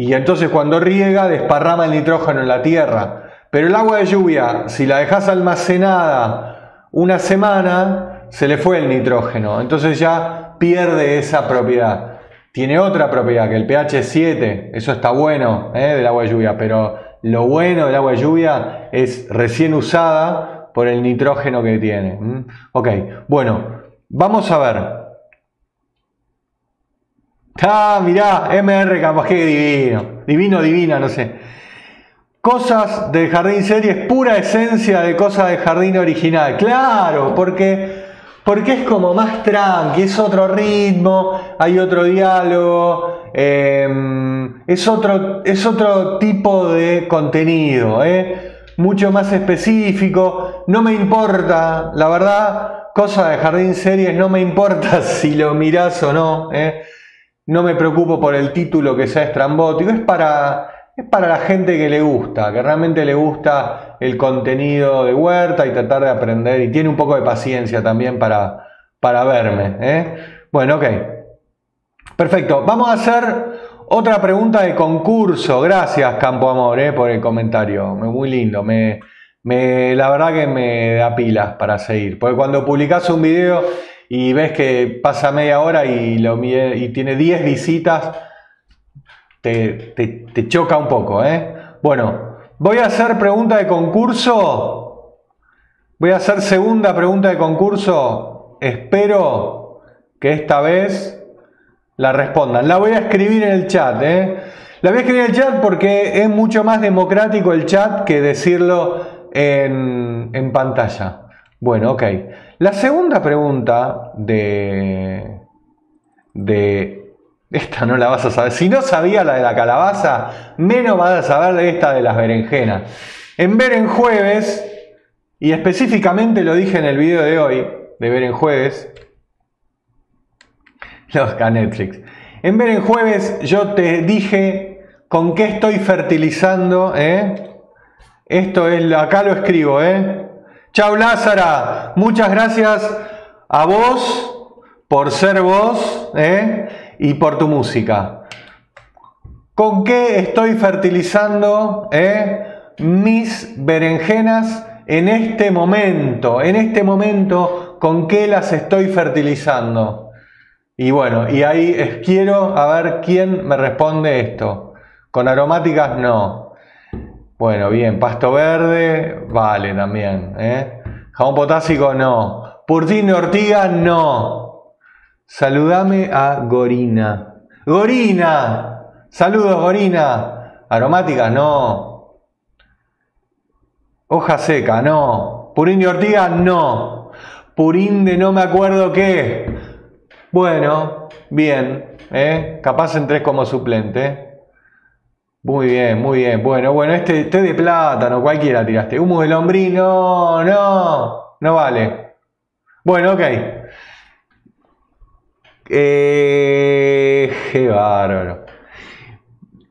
y entonces cuando riega desparrama el nitrógeno en la tierra. Pero el agua de lluvia, si la dejas almacenada una semana, se le fue el nitrógeno. Entonces ya pierde esa propiedad. Tiene otra propiedad, que el pH 7, eso está bueno ¿eh? del agua de lluvia, pero lo bueno del agua de lluvia es recién usada por el nitrógeno que tiene. Ok, bueno, vamos a ver Ah, mirá, MR capaz que divino. Divino, divina, no sé. Cosas del jardín series, pura esencia de cosas del jardín original. Claro, porque, porque es como más tranqui, es otro ritmo, hay otro diálogo, em, es, otro, es otro tipo de contenido, ¿eh? mucho más específico. No me importa, la verdad, cosas de jardín series, no me importa [LAUGHS] si lo mirás o no. ¿eh? No me preocupo por el título que sea estrambótico, es para, es para la gente que le gusta, que realmente le gusta el contenido de Huerta y tratar de aprender y tiene un poco de paciencia también para, para verme. ¿eh? Bueno, ok. Perfecto. Vamos a hacer otra pregunta de concurso. Gracias, Campo Amor, ¿eh? por el comentario. Muy lindo. Me, me, la verdad que me da pilas para seguir. Porque cuando publicas un video y ves que pasa media hora y, lo, y tiene 10 visitas, te, choca un poco. ¿eh? Bueno, voy a hacer pregunta de concurso. Voy a hacer segunda pregunta de concurso. Espero que esta vez la respondan. La voy a escribir en el chat. ¿eh? La voy a escribir en el chat porque es mucho más democrático el chat que decirlo en, en pantalla. Bueno, ok. La segunda pregunta de, de... Esta no la vas a saber. Si no sabía la de la calabaza, menos vas a saber de esta de las berenjenas. En Ver en Jueves, y específicamente lo dije en el video de hoy, de Ver en Jueves, Los [LAUGHS] Netflix. En ver en jueves yo te dije con qué estoy fertilizando, ¿eh? Esto es, acá lo escribo, ¿eh? Chau Lázara, muchas gracias a vos por ser vos, ¿eh? Y por tu música. ¿Con qué estoy fertilizando, ¿eh? Mis berenjenas en este momento, en este momento, ¿con qué las estoy fertilizando? Y bueno, y ahí quiero a ver quién me responde esto. Con aromáticas no. Bueno, bien, pasto verde, vale también. ¿eh? Jabón potásico no. Purtín ortiga no. Saludame a Gorina. Gorina. Saludos, Gorina. Aromáticas no. Hoja seca, no. Purín de ortiga, no. Purín de no me acuerdo qué. Bueno, bien, ¿eh? capaz entrés como suplente. Muy bien, muy bien. Bueno, bueno, este té de plátano, cualquiera tiraste. Humo de lombriz, no, no, no vale. Bueno, ok. Eh, qué bárbaro.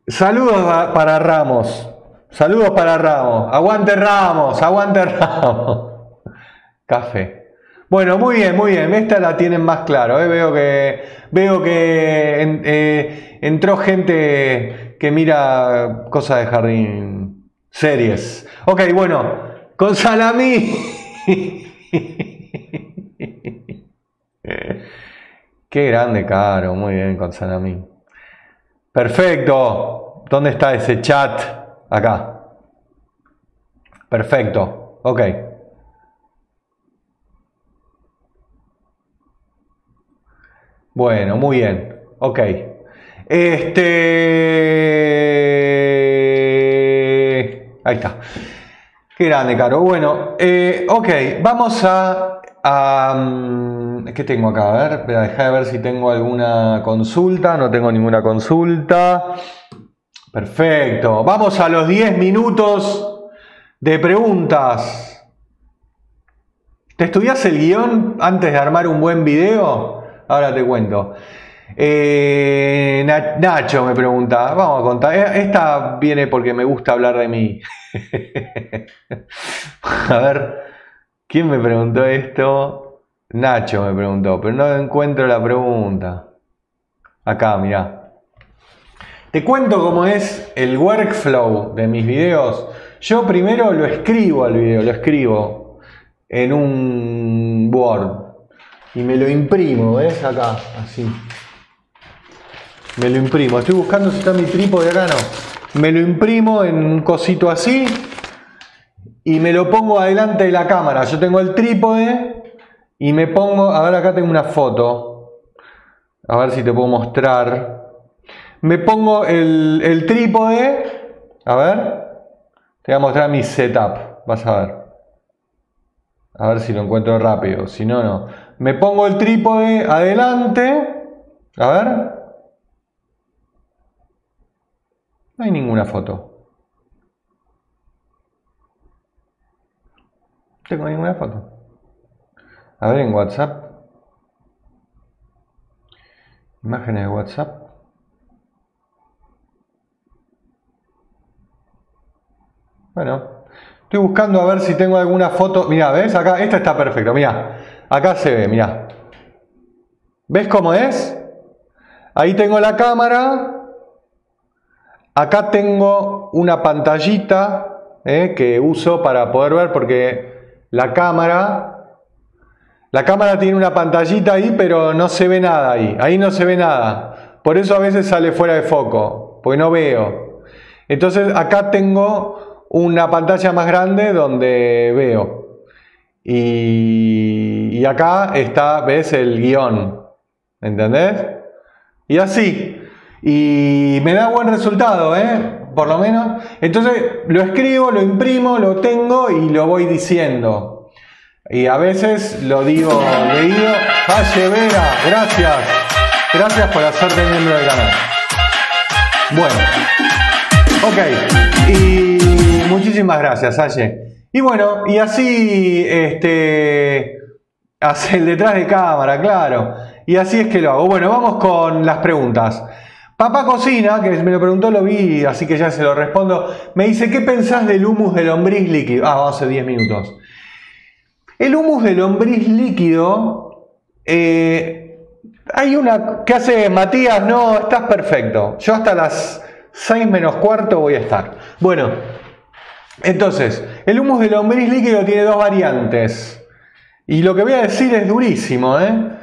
Saludos para Ramos. Saludos para Ramos. Aguante Ramos, aguante Ramos. Café. Bueno, muy bien, muy bien. Esta la tienen más claro. ¿eh? Veo que, veo que eh, entró gente que mira cosas de jardín, series. Ok, bueno, con Salamí. [LAUGHS] Qué grande, caro. Muy bien, con Salamí. Perfecto. ¿Dónde está ese chat? Acá. Perfecto. Ok. Bueno, muy bien. Ok. Este. Ahí está. Qué grande, Caro. Bueno, eh, ok, vamos a. Mm, ¿Qué tengo acá? A ver, dejar de ver si tengo alguna consulta. No tengo ninguna consulta. Perfecto. Vamos a los 10 minutos de preguntas. ¿Te estudias el guion antes de armar un buen video? Ahora te cuento. Eh, Nacho me pregunta, vamos a contar. Eh, esta viene porque me gusta hablar de mí. [LAUGHS] a ver, ¿quién me preguntó esto? Nacho me preguntó, pero no encuentro la pregunta. Acá, mirá. Te cuento cómo es el workflow de mis videos. Yo primero lo escribo al video, lo escribo en un Word y me lo imprimo, ¿ves? Acá, así. Me lo imprimo. Estoy buscando si está mi trípode acá, no. Me lo imprimo en un cosito así y me lo pongo adelante de la cámara. Yo tengo el trípode y me pongo, a ver acá tengo una foto. A ver si te puedo mostrar. Me pongo el, el trípode. A ver. Te voy a mostrar mi setup. Vas a ver. A ver si lo encuentro rápido. Si no, no. Me pongo el trípode adelante. A ver. No hay ninguna foto. Tengo ninguna foto. A ver en WhatsApp. Imágenes de WhatsApp. Bueno, Estoy buscando a ver si tengo alguna foto. Mira, ¿ves? Acá, esta está perfecta. Mira, acá se ve, mira. ¿Ves cómo es? Ahí tengo la cámara. Acá tengo una pantallita eh, que uso para poder ver porque la cámara, la cámara tiene una pantallita ahí, pero no se ve nada ahí. Ahí no se ve nada. Por eso a veces sale fuera de foco, porque no veo. Entonces acá tengo una pantalla más grande donde veo. Y, acá está, ves el guion. ¿Entendés? Y así. Y me da buen resultado, ¿eh? Por lo menos. Entonces lo escribo, lo imprimo, lo tengo y lo voy diciendo. Y a veces lo digo leído. Valle Vera, gracias. Gracias por hacerte miembro del canal. Bueno. Ok. Y muchísimas gracias, Aye. Y bueno, y así, este, hace el detrás de cámara, claro. Y así es que lo hago. Bueno, vamos con las preguntas. Papá Cocina, que me lo preguntó, lo vi, así que ya se lo respondo. Me dice, ¿qué pensás del humus de lombriz líquido? Ah, hace 10 minutos. El humus de lombriz líquido, eh, hay una que hace Matías, no, estás perfecto. Yo hasta las 6 menos cuarto voy a estar. Bueno, entonces, el humus de lombriz líquido tiene dos variantes. Y lo que voy a decir es durísimo, ¿eh?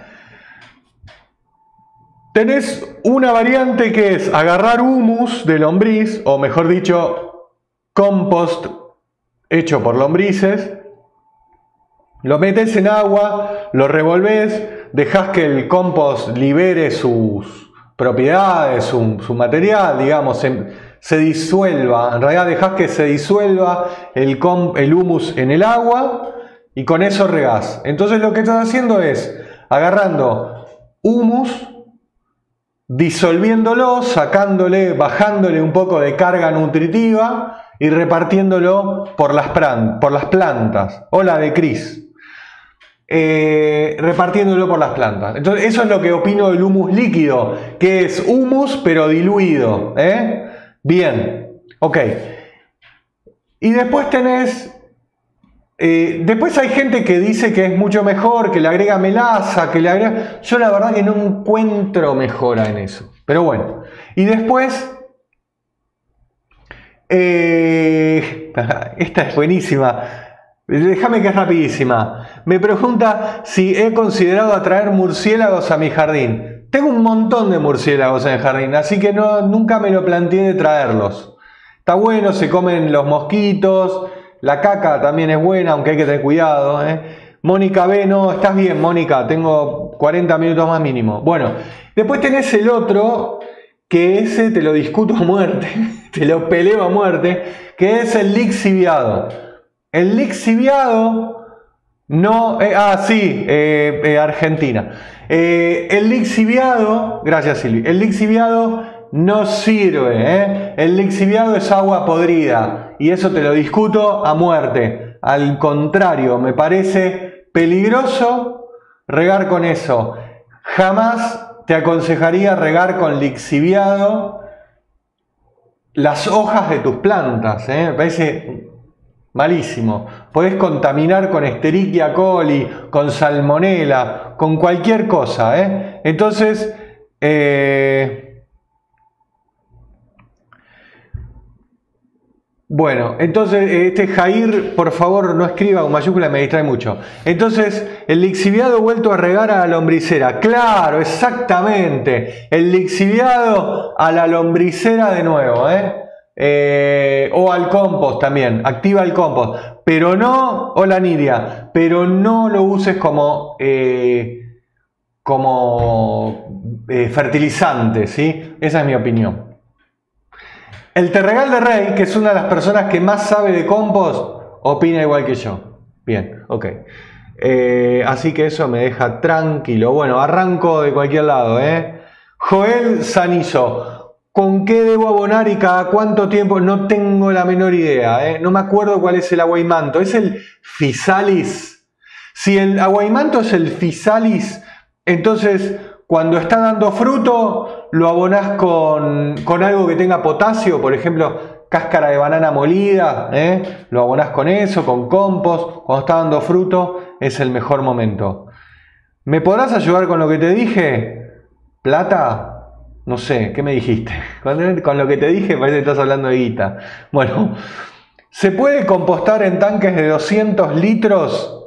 Tenés una variante que es agarrar humus de lombriz, o mejor dicho, compost hecho por lombrices, lo metes en agua, lo revolves, dejas que el compost libere sus propiedades, su, material, digamos, se, disuelva. En realidad dejas que se disuelva el, el humus en el agua y con eso regás. Entonces lo que estás haciendo es agarrando humus disolviéndolo, sacándole, bajándole un poco de carga nutritiva y repartiéndolo por las, plantas. Hola de Cris. Eh, repartiéndolo por las plantas. Entonces, eso es lo que opino del humus líquido, que es humus pero diluido. ¿eh? Bien, ok. Y después tenés eh, después hay gente que dice que es mucho mejor, que le agrega melaza, que le agrega... Yo la verdad que no encuentro mejora en eso. Pero bueno. Y después... Eh, [LAUGHS] esta es buenísima. Déjame que es rapidísima. Me pregunta si he considerado atraer murciélagos a mi jardín. Tengo un montón de murciélagos en el jardín, así que no, nunca me lo planteé de traerlos. Está bueno, se comen los mosquitos, la caca también es buena, aunque hay que tener cuidado. ¿eh? Mónica B, no, estás bien, Mónica, tengo 40 minutos más mínimo. Bueno, después tenés el otro, que ese te lo discuto a muerte, [LAUGHS] te lo peleo a muerte, que es el lixiviado. El lixiviado no. Eh, ah, sí, eh, Argentina. el lixiviado, gracias Silvi, el lixiviado no sirve. El lixiviado es agua podrida y eso te lo discuto a muerte. Al contrario, me parece peligroso regar con eso. Jamás te aconsejaría regar con lixiviado las hojas de tus plantas. ¿eh? Me parece malísimo. Podés contaminar con Escherichia coli, con salmonela, con cualquier cosa. ¿eh? Entonces, eh, Bueno, entonces este Jair, por favor, no escriba con mayúscula, me distrae mucho. Entonces, el lixiviado vuelto a regar a la lombricera. Claro, exactamente. El lixiviado a la lombricera de nuevo, ¿eh? eh o al compost también, activa el compost. Pero no, hola Nidia, pero no lo uses como, eh, como eh, fertilizante, ¿sí? Esa es mi opinión. El Terregal de Rey, que es una de las personas que más sabe de compost, opina igual que yo. Bien, ok. Eh, así que eso me deja tranquilo. Bueno, arranco de cualquier lado. ¿eh? Joel Sanizo. ¿Con qué debo abonar y cada cuánto tiempo? No tengo la menor idea. ¿eh? No me acuerdo cuál es el aguaimanto. ¿Es el Fisalis? Si el aguaimanto es el Fisalis, entonces cuando está dando fruto, lo abonás con, algo que tenga potasio, por ejemplo, cáscara de banana molida, ¿eh? lo abonás con eso, con compost. Cuando está dando fruto, es el mejor momento. ¿Me podrás ayudar con lo que te dije? ¿Plata? No sé, ¿qué me dijiste? [LAUGHS] Con, lo que te dije parece que estás hablando de guita. Bueno, ¿se puede compostar en tanques de 200 litros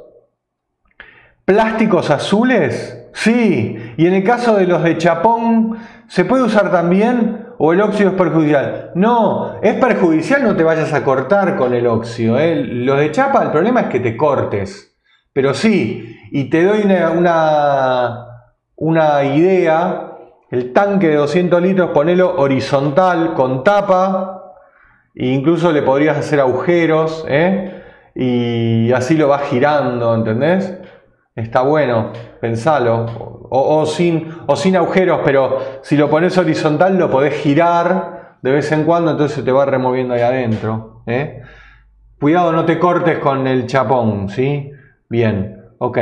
plásticos azules? Sí, y en el caso de los de chapón, ¿se puede usar también o el óxido es perjudicial? No, es perjudicial, no te vayas a cortar con el óxido. ¿eh? Los de chapa, el problema es que te cortes. Pero sí, y te doy una, una, idea, el tanque de 200 litros, ponelo horizontal con tapa, e incluso le podrías hacer agujeros, ¿eh? y así lo vas girando, ¿entendés? Está bueno, pensalo. O, sin, o sin agujeros, pero si lo pones horizontal lo podés girar de vez en cuando, entonces te va removiendo ahí adentro. ¿eh? Cuidado, no te cortes con el chapón, ¿sí? Bien, ok.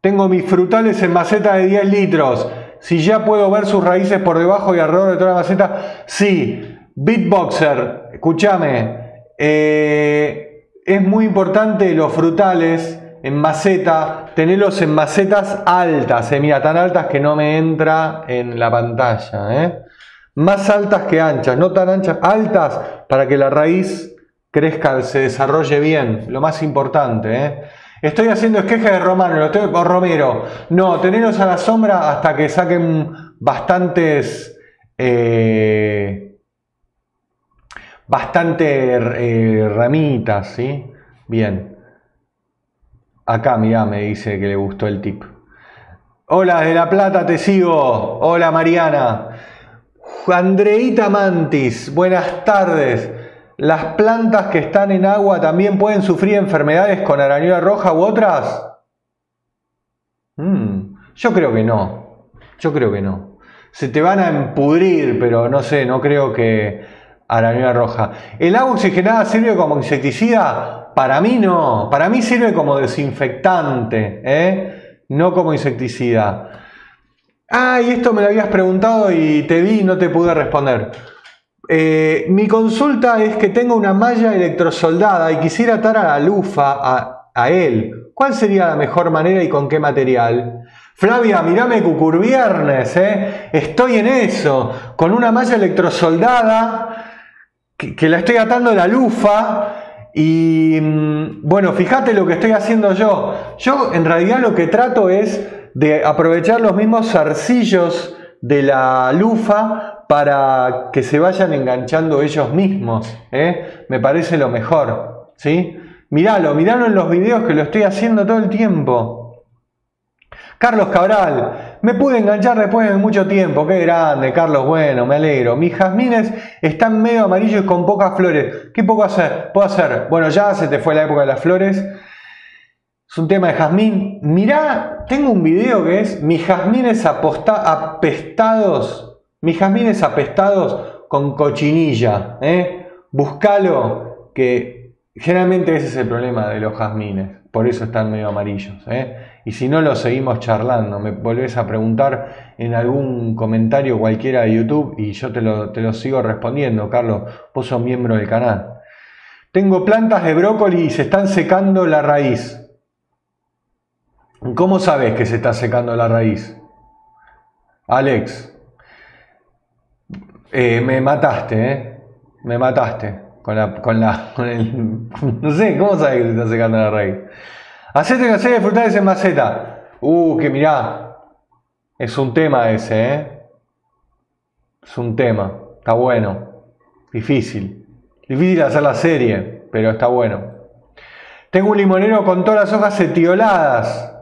Tengo mis frutales en maceta de 10 litros. Si ya puedo ver sus raíces por debajo y alrededor de toda la maceta, sí. Beatboxer, escúchame. eh, es muy importante los frutales en maceta, tenerlos en macetas altas. eh, mira, tan altas que no me entra en la pantalla. eh. Más altas que anchas, no tan anchas, altas para que la raíz crezca, se desarrolle bien. Lo más importante. eh. Estoy haciendo esqueje de Romano, lo estoy, o Romero. No, tenerlos a la sombra hasta que saquen bastantes. eh, bastante ramitas, ¿sí? Bien. Acá, mirá, me dice que le gustó el tip. Hola, de La Plata, te sigo. Hola, Mariana. Andreita Mantis, buenas tardes. ¿Las plantas que están en agua también pueden sufrir enfermedades con arañuela roja u otras? Mm, yo creo que no. Yo creo que no. Se te van a empudrir, pero no sé, no creo que arañuela roja. ¿El agua oxigenada sirve como insecticida? Para mí no. Para mí sirve como desinfectante, ¿eh? no como insecticida. Ah, y esto me lo habías preguntado y te vi y no te pude responder. Eh, mi consulta es que tengo una malla electrosoldada y quisiera atar a la lufa a, él. ¿Cuál sería la mejor manera y con qué material? Flavia, mirame Cucurviernes, ¿eh? estoy en eso, con una malla electrosoldada que, la estoy atando la lufa y mm, bueno, fíjate lo que estoy haciendo yo. Yo en realidad lo que trato es de aprovechar los mismos zarcillos de la lufa para que se vayan enganchando ellos mismos. ¿eh? Me parece lo mejor. ¿sí? Miralo, miralo en los videos que lo estoy haciendo todo el tiempo. Carlos Cabral, me pude enganchar después de mucho tiempo. Qué grande, Carlos. Bueno, me alegro. Mis jazmines están medio amarillos y con pocas flores. ¿Qué puedo hacer? Puedo hacer. Bueno, ya se te fue la época de las flores. Es un tema de jazmín. Mirá, tengo un video que es mis jazmines apestados. Mis jazmines apestados con cochinilla. ¿eh? Buscalo, que generalmente ese es el problema de los jazmines. Por eso están medio amarillos. ¿eh? Y si no, lo seguimos charlando. Me volvés a preguntar en algún comentario cualquiera de YouTube y yo te lo, te lo sigo respondiendo, Carlos. Vos sos miembro del canal. Tengo plantas de brócoli y se están secando la raíz. ¿Cómo sabes que se está secando la raíz? Alex, eh, me mataste, ¿eh? Me mataste con la, con la, con el, [LAUGHS] no sé, ¿cómo sabes que se está secando la raíz? Hacete una serie de frutales en maceta. Uh, que mirá, es un tema ese, ¿eh? Es un tema, está bueno, difícil, difícil hacer la serie, pero está bueno. Tengo un limonero con todas las hojas etioladas.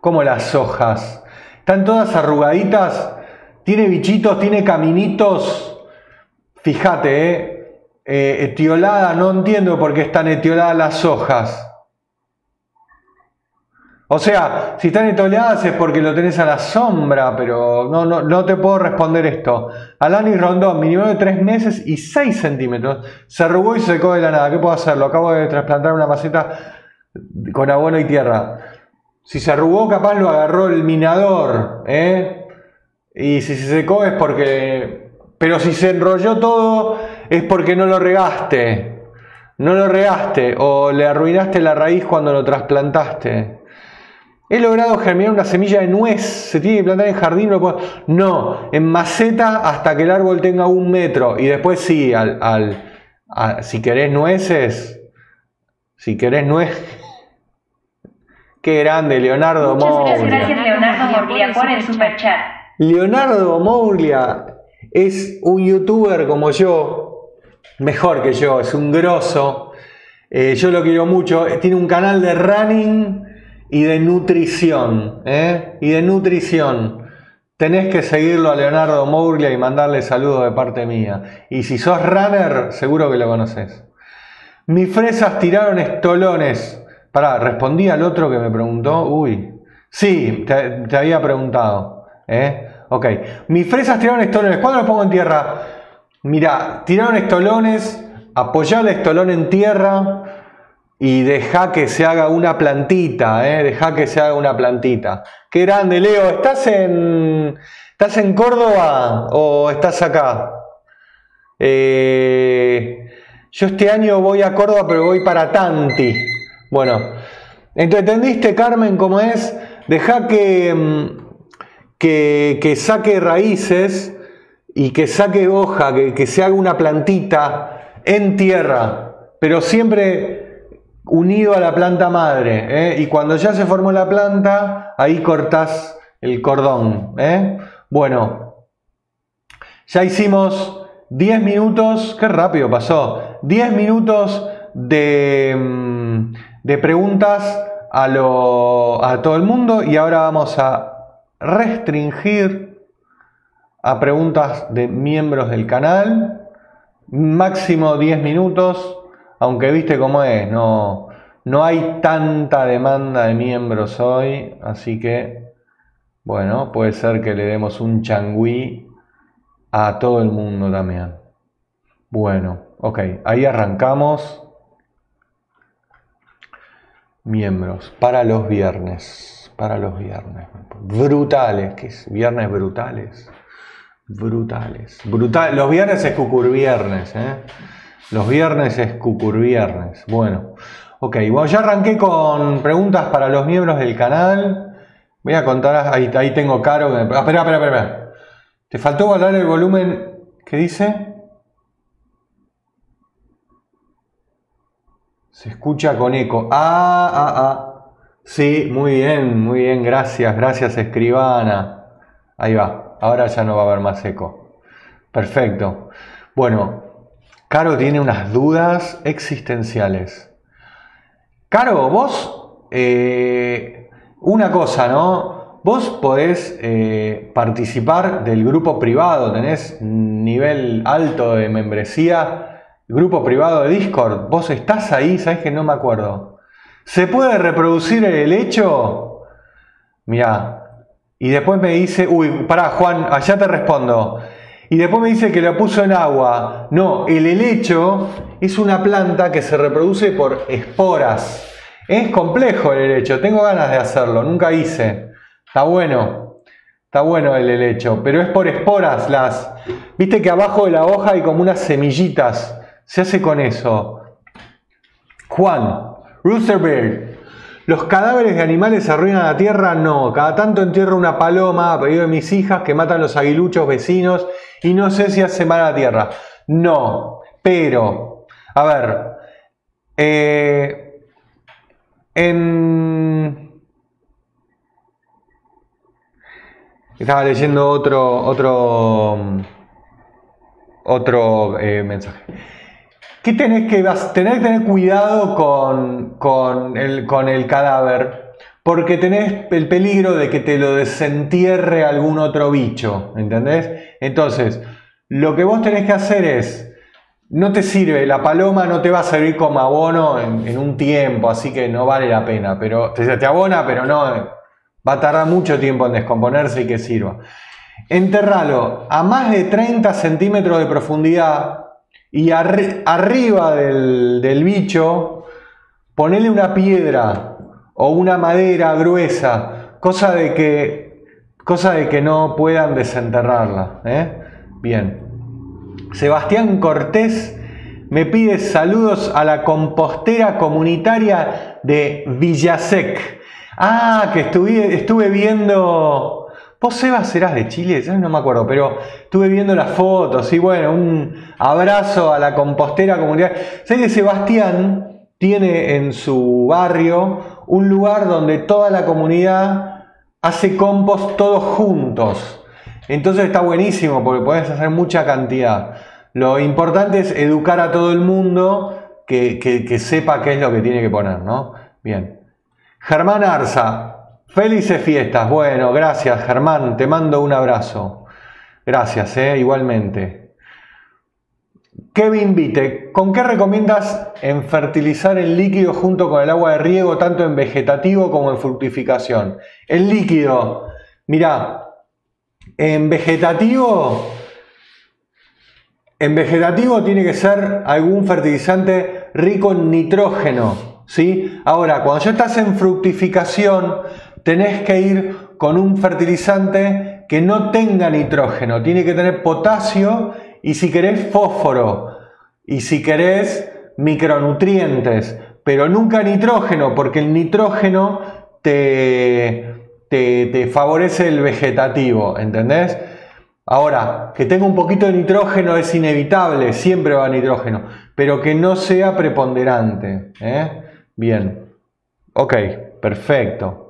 ¿Cómo las hojas? Están todas arrugaditas. Tiene bichitos, tiene caminitos. Fíjate, ¿eh? Eh, etiolada, no entiendo por qué están etioladas las hojas. O sea, si están etioladas es porque lo tenés a la sombra, pero no, no, no te puedo responder esto. Alanis Rondón, mínimo de 3 meses y 6 centímetros. Se arrugó y se secó de la nada. ¿Qué puedo hacer? Lo acabo de trasplantar una maceta con abono y tierra. Si se arrugó, capaz lo agarró el minador, ¿eh? Y si se secó es porque... Pero si se enrolló todo es porque no lo regaste. No lo regaste o le arruinaste la raíz cuando lo trasplantaste. He logrado germinar una semilla de nuez. Se tiene que plantar en jardín. No, puedo- no, en maceta hasta que el árbol tenga un metro. Y después sí, al, al- a- si querés nueces, si querés nuez. [LAUGHS] Qué grande, Leonardo Muchas Moglia. gracias, Leonardo Morglia, por el superchat. Leonardo Moglia es un youtuber como yo, mejor que yo, es un grosso. Eh, yo lo quiero mucho. Tiene un canal de running y de nutrición. ¿eh? Y de nutrición. Tenés que seguirlo a Leonardo Moglia y mandarle saludos de parte mía. Y si sos runner, seguro que lo conoces. Mis fresas tiraron estolones. Pará, respondí al otro que me preguntó. Uy. Sí, te, te había preguntado. ¿eh? Ok. Mis fresas tiraron estolones. ¿Cuándo los pongo en tierra? Mira, tiraron estolones. Apoyá el estolón en tierra. y deja que se haga una plantita, ¿eh? deja que se haga una plantita. Qué grande, Leo. ¿Estás en, ¿estás en Córdoba o estás acá? Eh, yo este año voy a Córdoba, pero voy para Tanti. Bueno, ¿entendiste, Carmen, cómo es? Deja mm, que, que saque raíces y que saque hoja, que, que se haga una plantita en tierra, pero siempre unido a la planta madre. ¿eh? Y cuando ya se formó la planta, ahí cortás el cordón. ¿eh? Bueno, ya hicimos 10 minutos, qué rápido pasó, 10 minutos de, mm, de preguntas a, lo, a todo el mundo y ahora vamos a restringir a preguntas de miembros del canal, máximo 10 minutos, aunque viste cómo es, no, no hay tanta demanda de miembros hoy, así que, bueno, puede ser que le demos un changüí a todo el mundo también. Bueno, ok, ahí arrancamos. Miembros para los viernes, para los viernes. Brutales, es viernes brutales. Brutales. Brutal. Los viernes es cucurviernes, ¿eh? Los viernes es cucurviernes. Bueno, ok, bueno, ya arranqué con preguntas para los miembros del canal. Voy a contar, ahí, ahí tengo Caro. Que espera, espera, espera. ¿Te faltó guardar el volumen que dice? Se escucha con eco. Ah, ah, ah. Sí, muy bien, muy bien. Gracias, gracias, escribana. Ahí va. Ahora ya no va a haber más eco. Perfecto. Bueno, Caro tiene unas dudas existenciales. Caro, vos, eh, una cosa, ¿no? Vos podés eh, participar del grupo privado, tenés nivel alto de membresía grupo privado de Discord. ¿Vos estás ahí? ¿Sabés que no me acuerdo? ¿Se puede reproducir el helecho? Mirá. Y después me dice, uy, pará, Juan, allá te respondo. Y después me dice que lo puso en agua. No, el helecho es una planta que se reproduce por esporas. Es complejo el helecho, tengo ganas de hacerlo, nunca hice. Está bueno, está bueno el helecho, pero es por esporas las. Viste que abajo de la hoja hay como unas semillitas se hace con eso? Juan, Roosterberg, ¿los cadáveres de animales arruinan la tierra? No, cada tanto entierro una paloma a pedido de mis hijas que matan los aguiluchos vecinos y no sé si hace mal a la tierra. No, pero, a ver, eh, en... Estaba leyendo otro, otro, otro eh, mensaje. ¿Qué tenés que tener que tener cuidado con, el, con el cadáver? Porque tenés el peligro de que te lo desentierre algún otro bicho, ¿entendés? Entonces, lo que vos tenés que hacer es, no te sirve, la paloma no te va a servir como abono en, un tiempo, así que no vale la pena, pero te, te abona, pero no, va a tardar mucho tiempo en descomponerse y que sirva. Enterralo a más de 30 centímetros de profundidad y arriba del, bicho ponele una piedra o una madera gruesa, cosa de que, cosa de que no puedan desenterrarla. ¿eh? Bien. Sebastián Cortés me pide saludos a la compostera comunitaria de Villasec. Ah, que estuve, estuve viendo ¿Vos, Seba, serás de Chile? Yo no me acuerdo, pero estuve viendo las fotos y bueno, un abrazo a la compostera comunidad. Sé que Sebastián tiene en su barrio un lugar donde toda la comunidad hace compost todos juntos. Entonces está buenísimo porque puedes hacer mucha cantidad. Lo importante es educar a todo el mundo que, que sepa qué es lo que tiene que poner, ¿no? Bien. Germán Arza, Felices fiestas. Bueno, gracias Germán, te mando un abrazo. Gracias, eh, igualmente. Kevin Vite, ¿con qué recomiendas en fertilizar el líquido junto con el agua de riego, tanto en vegetativo como en fructificación? El líquido, mira, en vegetativo, en vegetativo tiene que ser algún fertilizante rico en nitrógeno. ¿sí? Ahora, cuando ya estás en fructificación, tenés que ir con un fertilizante que no tenga nitrógeno, tiene que tener potasio y si querés fósforo y si querés micronutrientes, pero nunca nitrógeno, porque el nitrógeno te, te, favorece el vegetativo, ¿entendés? Ahora, que tenga un poquito de nitrógeno es inevitable, siempre va nitrógeno, pero que no sea preponderante. ¿eh? Bien, ok, perfecto.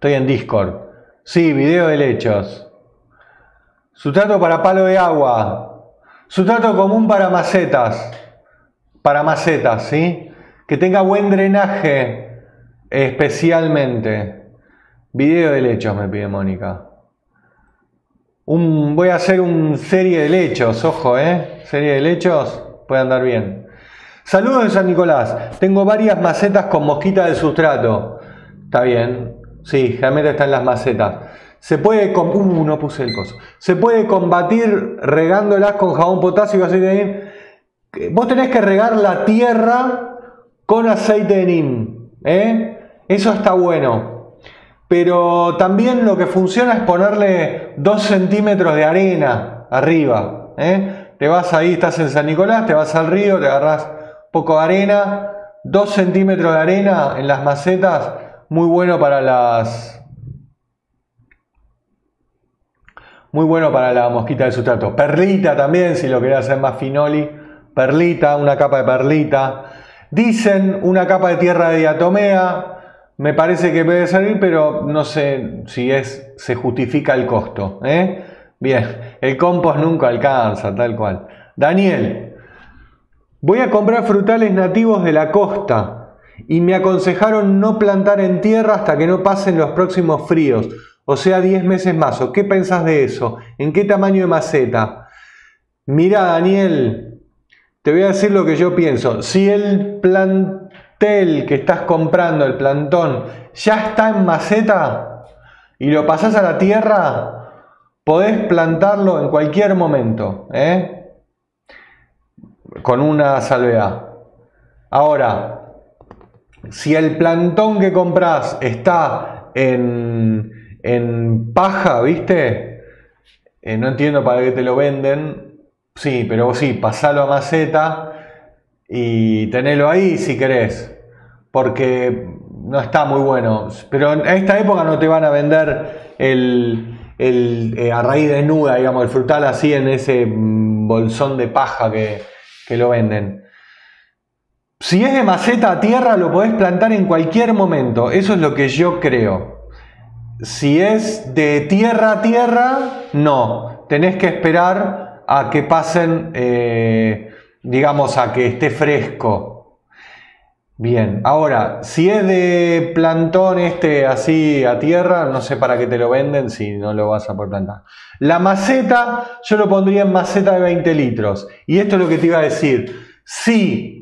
Estoy en Discord. Sí, video de lechos. Sustrato para palo de agua. Sustrato común para macetas. Para macetas, ¿sí? Que tenga buen drenaje especialmente. Video de lechos me pide Mónica voy a hacer una serie de lechos, ojo, ¿eh? Serie de lechos, puede andar bien. Saludos de San Nicolás. Tengo varias macetas con mosquita de sustrato. Está bien. Sí, generalmente están las macetas. Se puede, uh, no puse el. Se puede combatir regándolas con jabón potásico, aceite de NIM. Vos tenés que regar la tierra con aceite de NIM. ¿eh? Eso está bueno. Pero también lo que funciona es ponerle 2 centímetros de arena arriba. ¿eh? Te vas ahí, estás en San Nicolás, te vas al río, te agarras poco de arena, 2 centímetros de arena en las macetas, muy bueno para las... Muy bueno para la mosquita de sustrato. Perlita también, si lo querés hacer más finoli. Perlita, una capa de perlita. Dicen una capa de tierra de diatomea me parece que puede salir, pero no sé si es, se justifica el costo. ¿eh? Bien, el compost nunca alcanza, tal cual. Daniel, voy a comprar frutales nativos de la costa y me aconsejaron no plantar en tierra hasta que no pasen los próximos fríos, o sea, 10 meses más. ¿O qué pensás de eso? ¿En qué tamaño de maceta? Mira, Daniel, te voy a decir lo que yo pienso. Si el plan que estás comprando, el plantón, ya está en maceta y lo pasás a la tierra, podés plantarlo en cualquier momento, ¿eh? con una salvedad. Ahora, si el plantón que compras está en, en paja, ¿viste? Eh, no entiendo para qué te lo venden. Sí, pero sí, pasalo a maceta y tenelo ahí si querés, porque no está muy bueno. Pero en esta época no te van a vender el, eh, a raíz desnuda, digamos, el frutal así en ese mm, bolsón de paja que, que lo venden. Si es de maceta a tierra, lo podés plantar en cualquier momento. Eso es lo que yo creo. Si es de tierra a tierra, no. Tenés que esperar a que pasen eh, digamos, a que esté fresco. Bien, ahora, si es de plantón este así a tierra, no sé para qué te lo venden si no lo vas a poder plantar. La maceta, yo lo pondría en maceta de 20 litros. Y esto es lo que te iba a decir. Si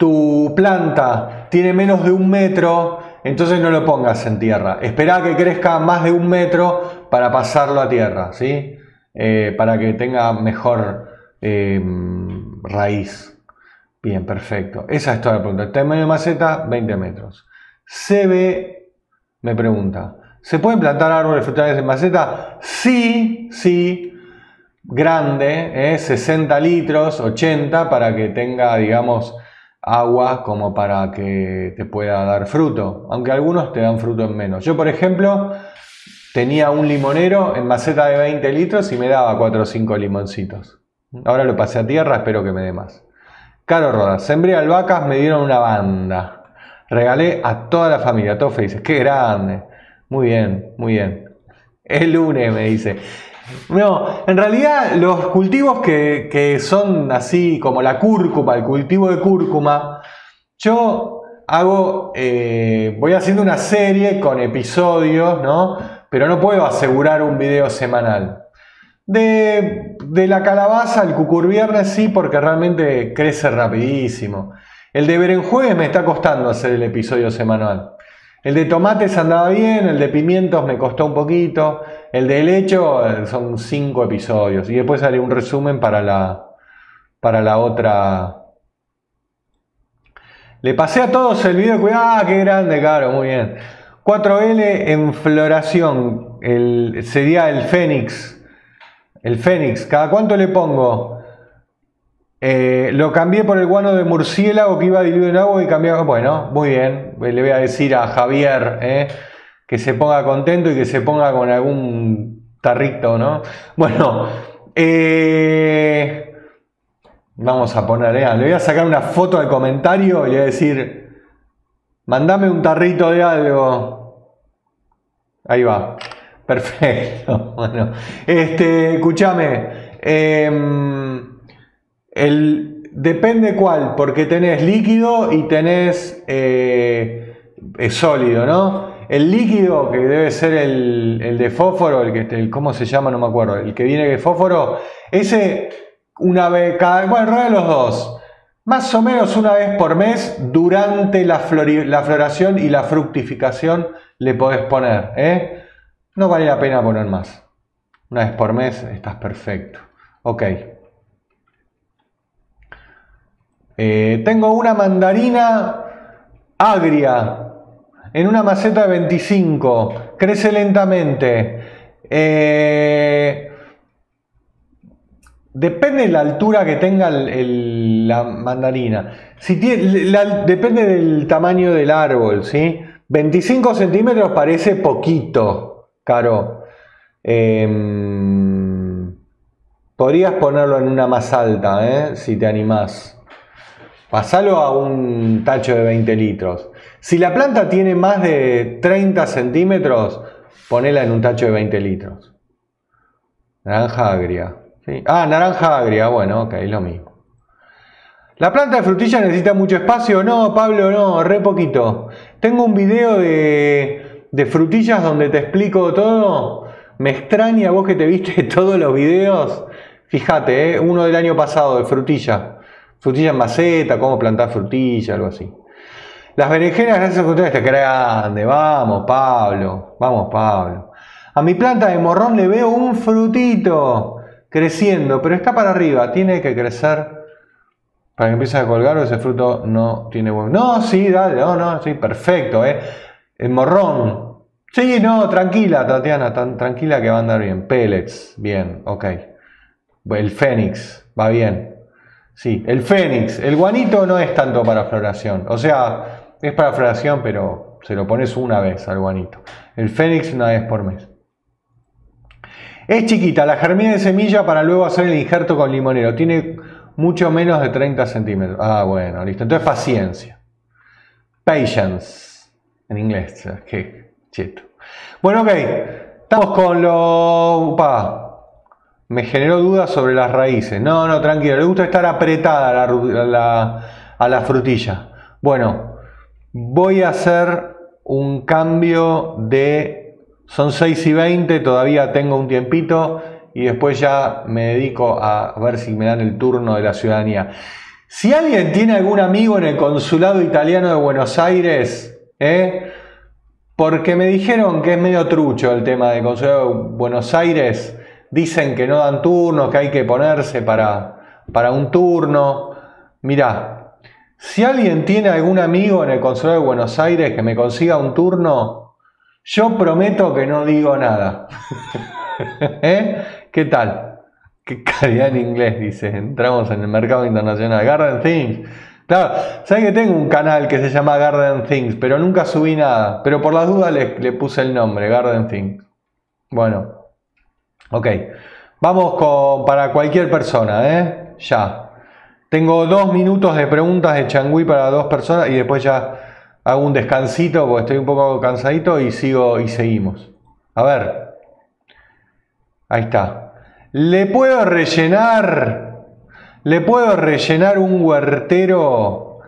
tu planta tiene menos de un metro, entonces no lo pongas en tierra. Espera que crezca más de un metro para pasarlo a tierra, ¿sí? Eh, para que tenga mejor eh, raíz. Bien, perfecto. Esa es toda la pregunta. El tamaño de maceta, 20 metros. CB me pregunta, ¿se pueden plantar árboles frutales en maceta? Sí, sí, grande, 60 ¿eh? litros, 80, para que tenga, digamos, agua como para que te pueda dar fruto. Aunque algunos te dan fruto en menos. Yo, por ejemplo, tenía un limonero en maceta de 20 litros y me daba 4 o 5 limoncitos. Ahora lo pasé a tierra, espero que me dé más. Caro Rodas, sembré albahacas, me dieron una banda. Regalé a toda la familia, todos felices. ¡Qué grande! Muy bien, muy bien. El lunes me dice. No, en realidad los cultivos que, son así como la cúrcuma, el cultivo de cúrcuma, yo hago, eh, voy haciendo una serie con episodios, ¿no? Pero no puedo asegurar un video semanal. De, la calabaza al cucurviernes sí, porque realmente crece rapidísimo. El de berenjueves me está costando hacer el episodio semanal. El de tomates andaba bien, el de pimientos me costó un poquito, el de helecho eh, son cinco episodios y después haré un resumen para la, para la otra Le pasé a todos el video, ah, qué grande, claro, muy bien. 4L en floración, el, sería el Fénix. El Fénix, ¿cada cuánto le pongo? Eh, lo cambié por el guano de murciélago que iba diluido en agua y cambiaba. Bueno, muy bien. Le voy a decir a Javier eh, que se ponga contento y que se ponga con algún tarrito, ¿no? Bueno, eh, vamos a poner, le voy a sacar una foto al comentario y le voy a decir, mandame un tarrito de algo. Ahí va. Perfecto. [LAUGHS] Bueno, este, escúchame. Em, el, depende cuál, porque tenés líquido y tenés eh, sólido, ¿no? El líquido, que debe ser el, de fósforo, el que el, ¿cómo se llama? No me acuerdo. El que viene de fósforo, ese una vez cada, bueno, en los dos. Más o menos una vez por mes durante la, la floración y la fructificación le podés poner. ¿eh? No vale la pena poner más. Una vez por mes estás perfecto. Ok. Eh, tengo una mandarina agria en una maceta de 25, crece lentamente. Eh, depende de la altura que tenga la mandarina. Depende del tamaño del árbol, ¿sí? 25 centímetros parece poquito, caro. Em, podrías ponerlo en una más alta, ¿eh? si te animás. Pasalo a un tacho de 20 litros. Si la planta tiene más de 30 centímetros, ponela en un tacho de 20 litros. Naranja agria. Ah, naranja agria, bueno, ok, lo mismo. ¿La planta de frutilla necesita mucho espacio? No, Pablo, no, re poquito. Tengo un video de, frutillas donde te explico todo. Me extraña vos que te viste [LAUGHS] todos los videos. Fíjate, ¿eh? uno del año pasado de frutilla frutilla en maceta, cómo plantar frutilla, algo así. Las berenjenas, gracias a ustedes, te grande. Vamos, Pablo. Vamos, Pablo. A mi planta de morrón le veo un frutito creciendo, pero está para arriba. Tiene que crecer para que empiece a colgar o ese fruto no tiene buen... No, sí, dale, no, no, sí, perfecto, ¿eh? El morrón. Sí, no, tranquila, Tatiana, tan tranquila que va a andar bien. Pellets, bien, ok. El fénix, va bien. Sí, el fénix. El guanito no es tanto para floración. O sea, es para floración, pero se lo pones una vez al guanito. El fénix una vez por mes. Es chiquita, la germina de semilla para luego hacer el injerto con limonero. Tiene mucho menos de 30 centímetros. Ah, bueno, listo. Entonces paciencia. Patience. En inglés. Qué cheto. Bueno, ok. Estamos con lo... Me generó dudas sobre las raíces. No, no, tranquilo. Le gusta estar apretada a la, frutilla. Bueno, voy a hacer un cambio de... Son 6 y 20, todavía tengo un tiempito y después ya me dedico a ver si me dan el turno de la ciudadanía. Si alguien tiene algún amigo en el consulado italiano de Buenos Aires, ¿eh? porque me dijeron que es medio trucho el tema del consulado de Buenos Aires, dicen que no dan turno, que hay que ponerse para, para un turno. Mirá, si alguien tiene algún amigo en el consulado de Buenos Aires que me consiga un turno, yo prometo que no digo nada. [LAUGHS] ¿Eh? ¿Qué tal? Qué calidad en inglés, dice. Entramos en el mercado internacional. Garden Things. Claro, saben que tengo un canal que se llama Garden Things, pero nunca subí nada. Pero por las dudas le, le puse el nombre, Garden Things. Bueno, Ok, vamos con, para cualquier persona, ¿eh? Ya. Tengo dos minutos de preguntas de changüí para dos personas y después ya hago un descansito porque estoy un poco cansadito y sigo y seguimos. A ver. Ahí está. ¿Le puedo rellenar? ¿Le puedo rellenar un huertero?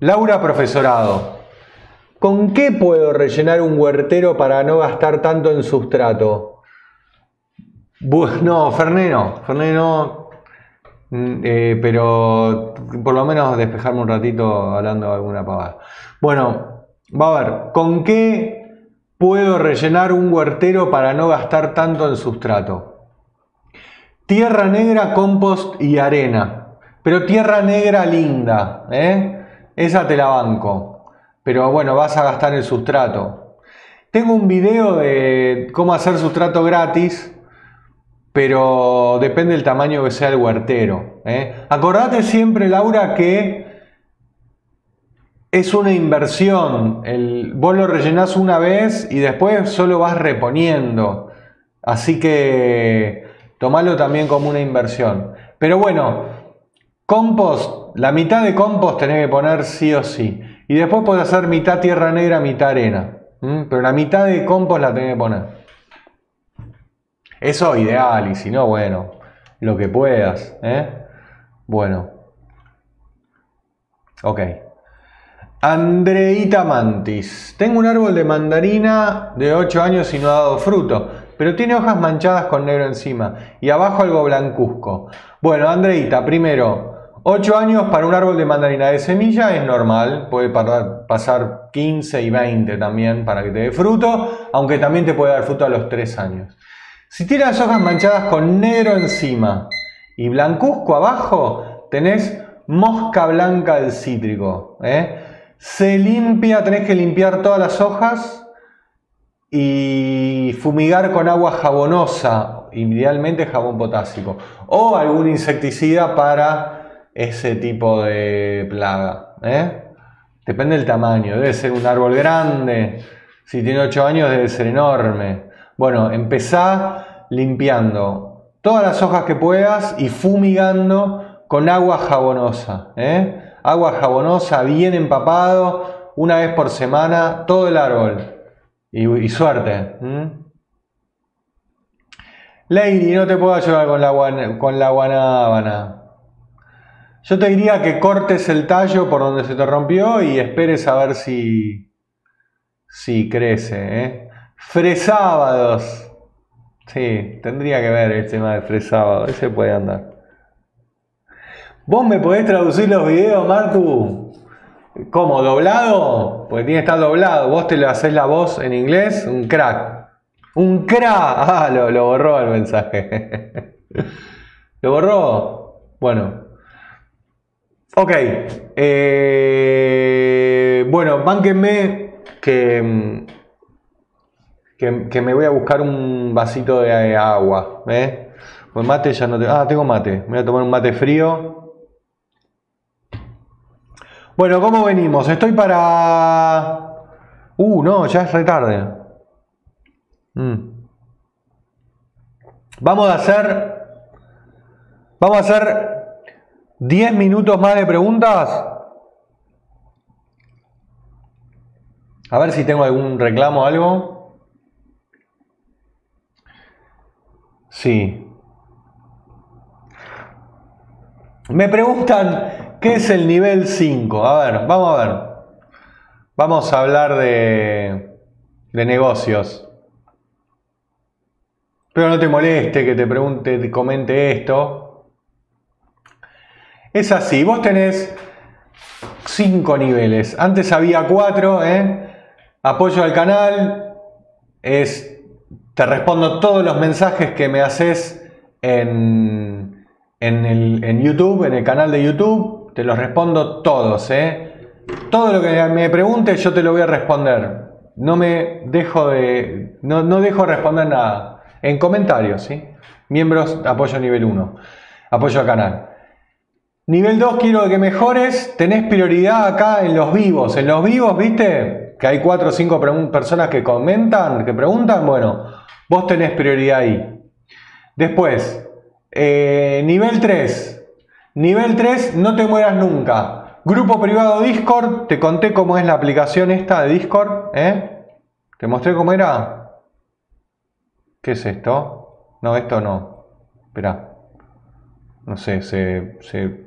Laura, profesorado. ¿Con qué puedo rellenar un huertero para no gastar tanto en sustrato? [LAUGHS] No, Ferné no, eh, pero por lo menos despejarme un ratito hablando de alguna pavada. Bueno, va a ver, ¿con qué puedo rellenar un huertero para no gastar tanto en sustrato? Tierra negra, compost y arena, pero tierra negra linda, ¿eh? esa te la banco. Pero bueno, vas a gastar el sustrato. Tengo un video de cómo hacer sustrato gratis, pero depende del tamaño que sea el huertero. ¿eh? Acordate siempre, Laura, que es una inversión. El, vos lo rellenás una vez y después solo vas reponiendo. Así que tomalo también como una inversión. Pero bueno, compost, la mitad de compost tenés que poner sí o sí. Y después podés hacer mitad tierra negra, mitad arena. Pero la mitad de compost la tenés que poner. Eso ideal, y si no, bueno, lo que puedas. ¿eh? Bueno. Ok. Andreita Mantis. Tengo un árbol de mandarina de 8 años y no ha dado fruto, pero tiene hojas manchadas con negro encima y abajo algo blancuzco. Bueno, Andreita, primero, 8 años para un árbol de mandarina de semilla es normal, puede pasar 15 y 20 también para que te dé fruto, aunque también te puede dar fruto a los 3 años. Si tiene las hojas manchadas con negro encima y blancuzco abajo, tenés mosca blanca del cítrico. ¿eh? Se limpia, tenés que limpiar todas las hojas y fumigar con agua jabonosa, idealmente jabón potásico, o algún insecticida para ese tipo de plaga. ¿eh? Depende del tamaño, debe ser un árbol grande, si tiene 8 años debe ser enorme. Bueno, empezá limpiando todas las hojas que puedas y fumigando con agua jabonosa. ¿eh? agua jabonosa, bien empapado, una vez por semana, todo el árbol. Y, suerte. Lady, no te puedo ayudar con la, con la guanábana. Yo te diría que cortes el tallo por donde se te rompió y esperes a ver si, si crece. ¿eh? Fresábados. Sí, tendría que ver el tema de fresábado. Ese puede andar. ¿Vos me podés traducir los videos, Martu? ¿Cómo? ¿Doblado? Pues tiene que estar doblado. Vos te lo haces la voz en inglés, un crack. Un crack. [LAUGHS] Ah, lo, borró el mensaje. [LAUGHS] ¿Lo borró? Bueno. Ok. Eh, bueno, bánquenme que, que, me voy a buscar un vasito de agua. ¿eh? Pues mate ya no tengo. Ah, tengo mate. Voy a tomar un mate frío. Bueno, ¿cómo venimos? Estoy para... Uh, no, ya es retarde. Mm. Vamos a hacer... Vamos a hacer 10 minutos más de preguntas. A ver si tengo algún reclamo o algo. Sí. Me preguntan ¿Qué es el nivel 5? A ver, vamos a ver. Vamos a hablar de, de negocios. Pero no te moleste que te pregunte, te comente esto. Es así, vos tenés 5 niveles. Antes había 4, ¿eh? Apoyo al canal. Es, te respondo todos los mensajes que me haces en, en, el, YouTube, en el canal de YouTube te los respondo todos, ¿eh? Todo lo que me preguntes yo te lo voy a responder. No me dejo de. No, no dejo responder nada. En comentarios, ¿sí? Miembros, apoyo nivel 1. Apoyo al canal. Nivel 2, quiero que mejores. Tenés prioridad acá en los vivos. En los vivos, ¿viste? Que hay 4 o 5 personas que comentan, que preguntan. Bueno, vos tenés prioridad ahí. Después, eh, nivel 3. Nivel 3, no te mueras nunca. Grupo privado Discord, te conté cómo es la aplicación esta de Discord, ¿eh? ¿Te mostré cómo era? ¿Qué es esto? No, esto no. Espera. No sé, se,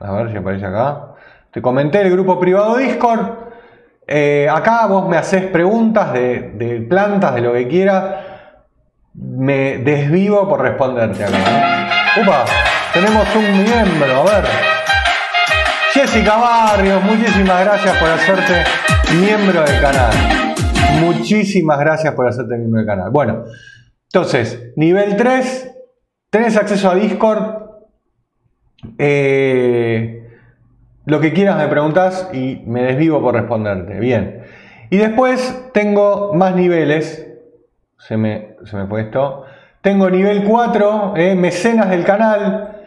A ver si aparece acá. Te comenté el grupo privado Discord. Eh, acá vos me haces preguntas de, plantas, de lo que quieras. Me desvivo por responderte acá. ¡Upa! Tenemos un miembro, a ver. Jessica Barrios, muchísimas gracias por hacerte miembro del canal. Muchísimas gracias por hacerte miembro del canal. Bueno, entonces, nivel 3, tenés acceso a Discord. Eh, lo que quieras me preguntas y me desvivo por responderte. Bien. Y después tengo más niveles. Se me, se me fue esto. Tengo nivel 4, eh, mecenas del canal.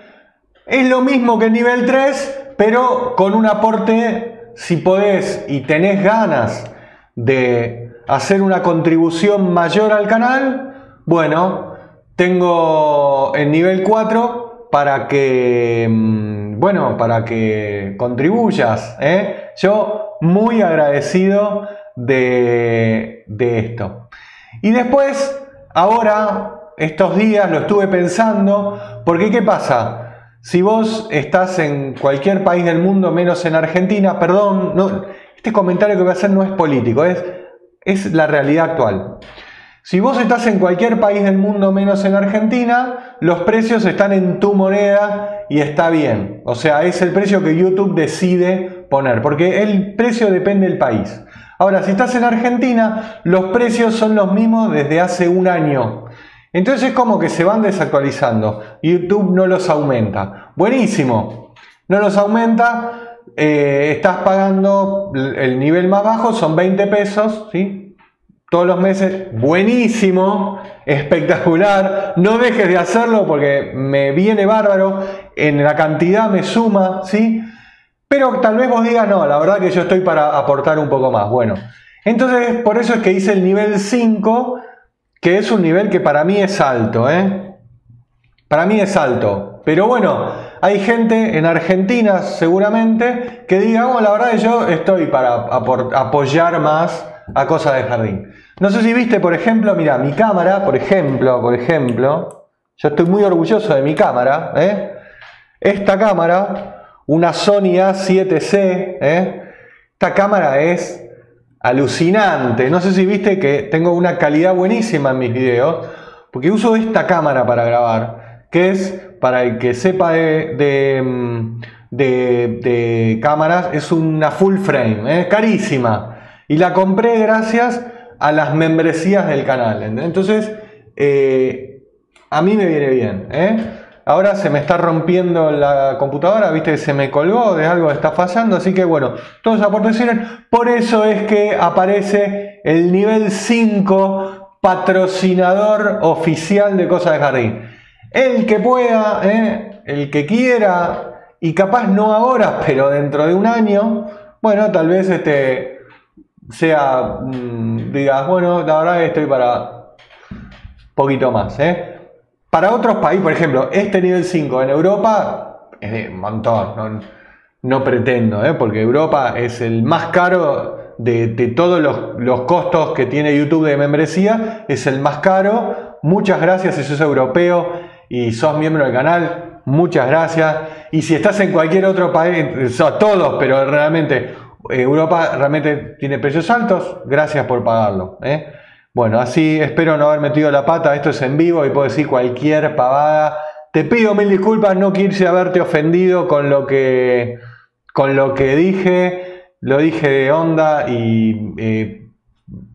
Es lo mismo que el nivel 3, pero con un aporte, si podés y tenés ganas de hacer una contribución mayor al canal, bueno, tengo el nivel 4 para que, mm, bueno, para que contribuyas. ¿eh? Yo muy agradecido de, esto. Y después, ahora, estos días lo estuve pensando, porque ¿qué pasa? Si vos estás en cualquier país del mundo, menos en Argentina, perdón, no, este comentario que voy a hacer no es político, es la realidad actual. Si vos estás en cualquier país del mundo menos en Argentina, los precios están en tu moneda y está bien. O sea, es el precio que YouTube decide poner, porque el precio depende del país. Ahora, si estás en Argentina, los precios son los mismos desde hace un año. Entonces es como que se van desactualizando. YouTube no los aumenta. Buenísimo. No los aumenta. Eh, estás pagando el nivel más bajo, son 20 pesos, ¿sí? Todos los meses. Buenísimo. Espectacular. No dejes de hacerlo porque me viene bárbaro. En la cantidad me suma, ¿sí? Pero tal vez vos digas, no, la verdad que yo estoy para aportar un poco más. Bueno, entonces por eso es que hice el nivel 5 que es un nivel que para mí es alto, ¿eh? Para mí es alto. Pero bueno, hay gente en Argentina seguramente que diga, oh, la verdad que yo estoy para apoyar más a cosas de jardín. No sé si viste, por ejemplo, mira, mi cámara, por ejemplo, por ejemplo, yo estoy muy orgulloso de mi cámara, ¿eh? Esta cámara, una Sony A7C, ¿eh? Esta cámara es alucinante. No sé si viste que tengo una calidad buenísima en mis videos, porque uso esta cámara para grabar, que es, para el que sepa de, de, cámaras, es una full frame, ¿eh? carísima. Y la compré gracias a las membresías del canal. Entonces, eh, a mí me viene bien. ¿eh? Ahora se me está rompiendo la computadora, viste que se me colgó, de algo está fallando, así que bueno, todos aportes. Por eso es que aparece el nivel 5 patrocinador oficial de Cosas de Jardín. El que pueda, ¿eh? el que quiera, y capaz no ahora, pero dentro de un año, bueno, tal vez este sea, mm, digas, bueno, la verdad estoy para poquito más, ¿eh? Para otros países, por ejemplo, este nivel 5 en Europa es de un montón, no, pretendo, ¿eh? porque Europa es el más caro de, todos los, costos que tiene YouTube de membresía, es el más caro. Muchas gracias si sos europeo y sos miembro del canal, muchas gracias. Y si estás en cualquier otro país, son todos, pero realmente Europa realmente tiene precios altos, gracias por pagarlo. ¿eh? Bueno, así espero no haber metido la pata, esto es en vivo y puedo decir cualquier pavada. Te pido mil disculpas, no quise haberte ofendido con lo que, con lo que dije, lo dije de onda y eh,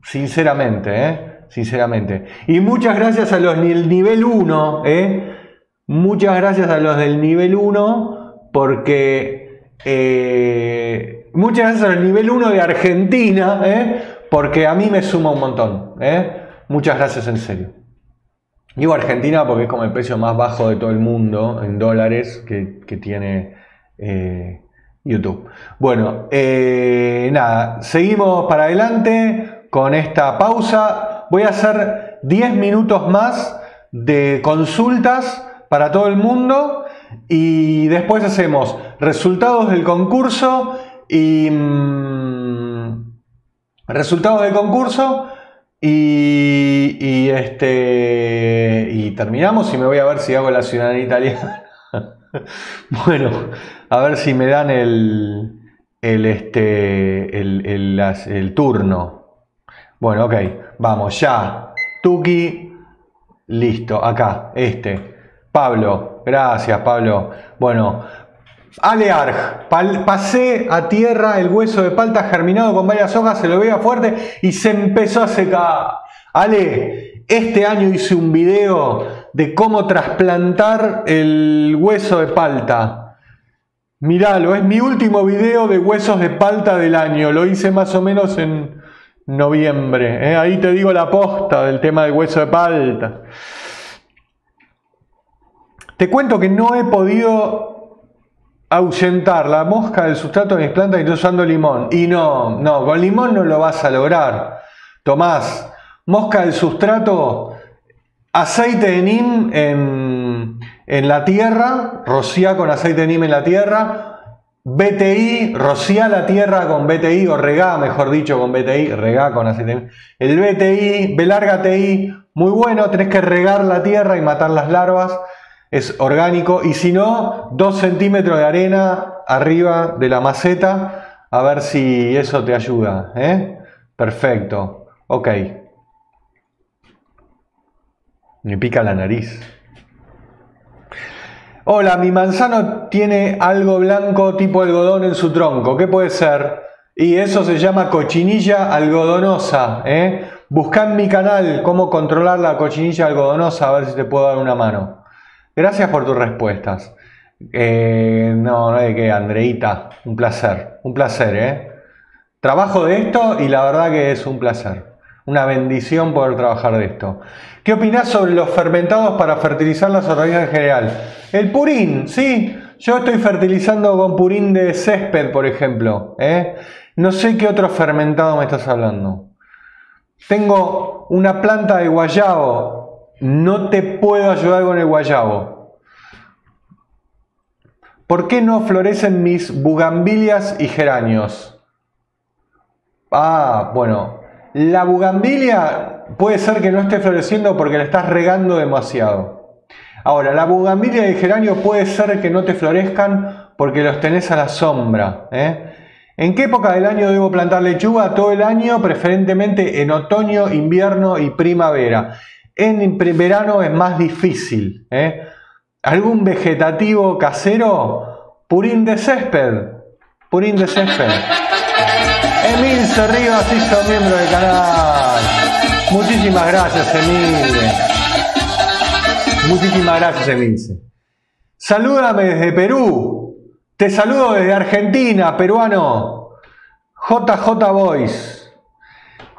sinceramente, eh, sinceramente. Y muchas gracias a los del nivel 1, eh, muchas gracias a los del nivel 1 porque... Eh, muchas gracias al nivel 1 de Argentina, ¿eh? porque a mí me suma un montón. ¿eh? Muchas gracias en serio. Digo Argentina porque es como el precio más bajo de todo el mundo en dólares que, tiene eh, YouTube. Bueno, nada, seguimos para adelante con esta pausa. Voy a hacer 10 minutos más de consultas para todo el mundo y después hacemos resultados del concurso y... Mm, Resultados del concurso y, este, y terminamos y me voy a ver si hago la ciudadanía italiana. [LAUGHS] bueno, a ver si me dan el, el, este, el, el, turno. Bueno, ok, vamos ya. Tuki, listo, acá, este. Pablo, gracias Pablo. Bueno, Alearg, pasé a tierra el hueso de palta germinado con varias hojas, se lo veía fuerte y se empezó a secar. Ale, este año hice un video de cómo trasplantar el hueso de palta. Miralo, es mi último video de huesos de palta del año. Lo hice más o menos en noviembre. ¿eh? Ahí te digo la posta del tema del hueso de palta. Te cuento que no he podido ahuyentar la mosca del sustrato de mis plantas y usando limón. Y no, no, con limón no lo vas a lograr. Tomás, mosca del sustrato, aceite de nim en, en la tierra, rocía con aceite de neem en la tierra, BTI, rocía la tierra con BTI, o regá, mejor dicho, con BTI, regá con aceite. El BTI, B larga muy bueno, tenés que regar la tierra y matar las larvas, es orgánico, y si no, 2 centímetros de arena arriba de la maceta, a ver si eso te ayuda. ¿eh? Perfecto, ok. Me pica la nariz. Hola, mi manzano tiene algo blanco tipo algodón en su tronco. ¿Qué puede ser? Y eso se llama cochinilla algodonosa. ¿eh? Busca en mi canal cómo controlar la cochinilla algodonosa, a ver si te puedo dar una mano. Gracias por tus respuestas. Eh, no, no hay que, Andreita. Un placer, un placer, ¿eh? Trabajo de esto y la verdad que es un placer. Una bendición poder trabajar de esto. ¿Qué opinás sobre los fermentados para fertilizar las hortalizas en general? El purín, sí. Yo estoy fertilizando con purín de césped, por ejemplo. ¿eh? No sé qué otro fermentado me estás hablando. Tengo una planta de guayabo. No te puedo ayudar con el guayabo. ¿Por qué no florecen mis bugambilias y geranios? Ah, bueno, la bugambilia puede ser que no esté floreciendo porque la estás regando demasiado. Ahora, la bugambilia y geranio puede ser que no te florezcan porque los tenés a la sombra. ¿eh? ¿En qué época del año debo plantar lechuga? Todo el año, preferentemente en otoño, invierno y primavera. En verano es más difícil. ¿eh? ¿Algún vegetativo casero? Purín de césped. Purín de césped. Emilce Rivas hizo miembro del canal. Muchísimas gracias, Emilce. Muchísimas gracias, Emilce. Salúdame desde Perú. Te saludo desde Argentina, peruano. JJ Boys.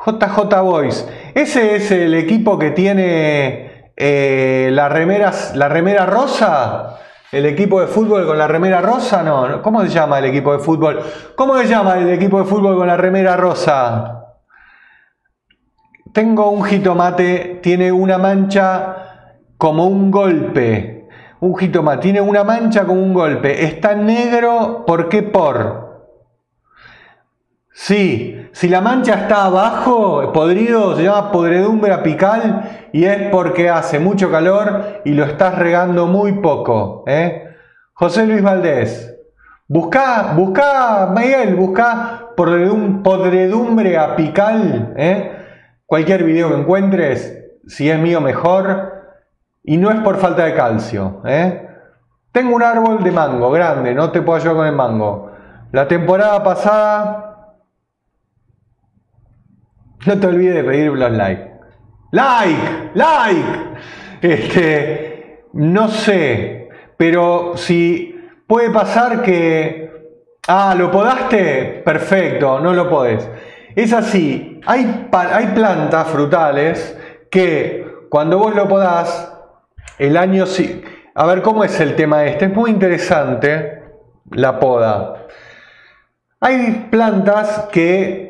JJ Boys. Ese es el equipo que tiene eh, la, la remera rosa. ¿El equipo de fútbol con la remera rosa? No, ¿cómo se llama el equipo de fútbol? ¿Cómo se llama el equipo de fútbol con la remera rosa? Tengo un jitomate, tiene una mancha como un golpe. Un jitomate, tiene una mancha como un golpe. Está negro, ¿por qué por? Sí, si la mancha está abajo, podrido, se llama podredumbre apical y es porque hace mucho calor y lo estás regando muy poco. ¿eh? José Luis Valdés, busca, busca, Miguel, busca podredumbre apical. ¿eh? Cualquier video que encuentres, si es mío mejor, y no es por falta de calcio. ¿eh? Tengo un árbol de mango grande, no te puedo ayudar con el mango. La temporada pasada no te olvides de pedir los like. Like, like. Este, no sé, pero si puede pasar que, ah, lo podaste, perfecto, no lo podés. Es así, hay, hay plantas frutales que cuando vos lo podás, el año sí. A ver cómo es el tema este, es muy interesante la poda. Hay plantas que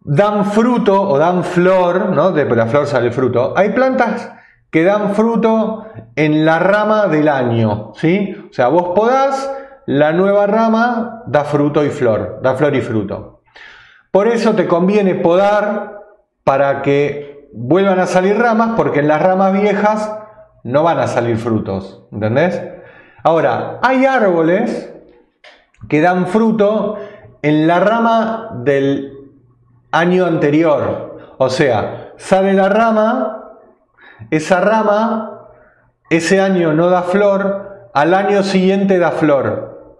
dan fruto o dan flor, ¿no? De la flor sale fruto. Hay plantas que dan fruto en la rama del año, ¿sí? O sea, vos podás, la nueva rama da fruto y flor, da flor y fruto. Por eso te conviene podar para que vuelvan a salir ramas, porque en las ramas viejas no van a salir frutos, ¿entendés? Ahora, hay árboles que dan fruto en la rama del año anterior. O sea, sale la rama, esa rama, ese año no da flor, al año siguiente da flor.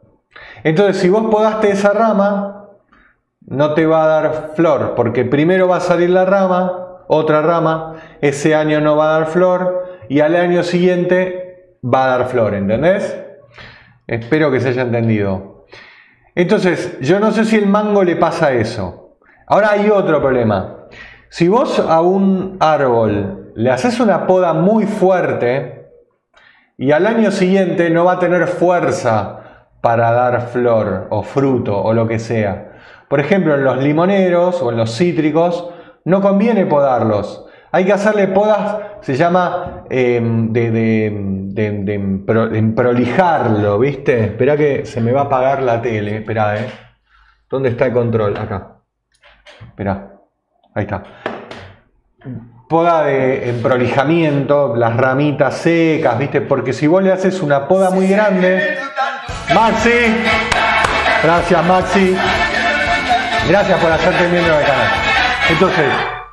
Entonces, si vos podaste esa rama, no te va a dar flor, porque primero va a salir la rama, otra rama, ese año no va a dar flor, y al año siguiente va a dar flor, ¿entendés? Espero que se haya entendido. Entonces, yo no sé si el mango le pasa eso. Ahora hay otro problema. Si vos a un árbol le haces una poda muy fuerte y al año siguiente no va a tener fuerza para dar flor o fruto o lo que sea. Por ejemplo, en los limoneros o en los cítricos no conviene podarlos. Hay que hacerle podas, se llama em, de, de, prolijarlo, ¿viste? Espera que se me va a apagar la tele, espera, ¿eh? ¿Dónde está el control? Acá. Espera. Ahí está. Poda de prolijamiento, las ramitas secas, ¿viste? Porque si vos le haces una poda muy grande. Maxi, gracias Maxi. Gracias por hacerte miembro del canal. Entonces,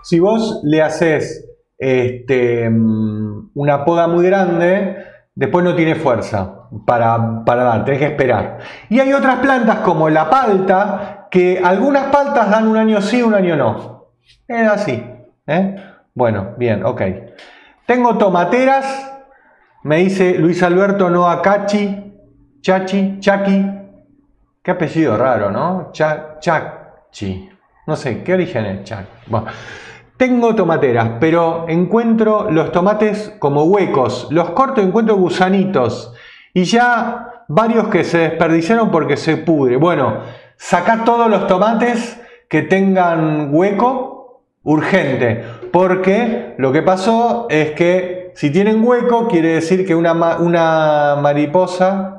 si vos le haces este, una poda muy grande, después no tiene fuerza para, para dar, tenés que esperar. Y hay otras plantas como la palta, que algunas paltas dan un año sí, un año no. Es así. ¿eh? Bueno, bien, ok. Tengo tomateras. Me dice Luis Alberto Noa Cachi, Chachi, Chaki. Qué apellido raro, ¿no? Chachi. No sé, ¿qué origen es Chachi? Tengo tomateras, pero encuentro los tomates como huecos. Los corto y encuentro gusanitos. Y ya varios que se desperdiciaron porque se pudre. Bueno, saca todos los tomates que tengan hueco urgente, porque lo que pasó es que si tienen hueco quiere decir que una, una mariposa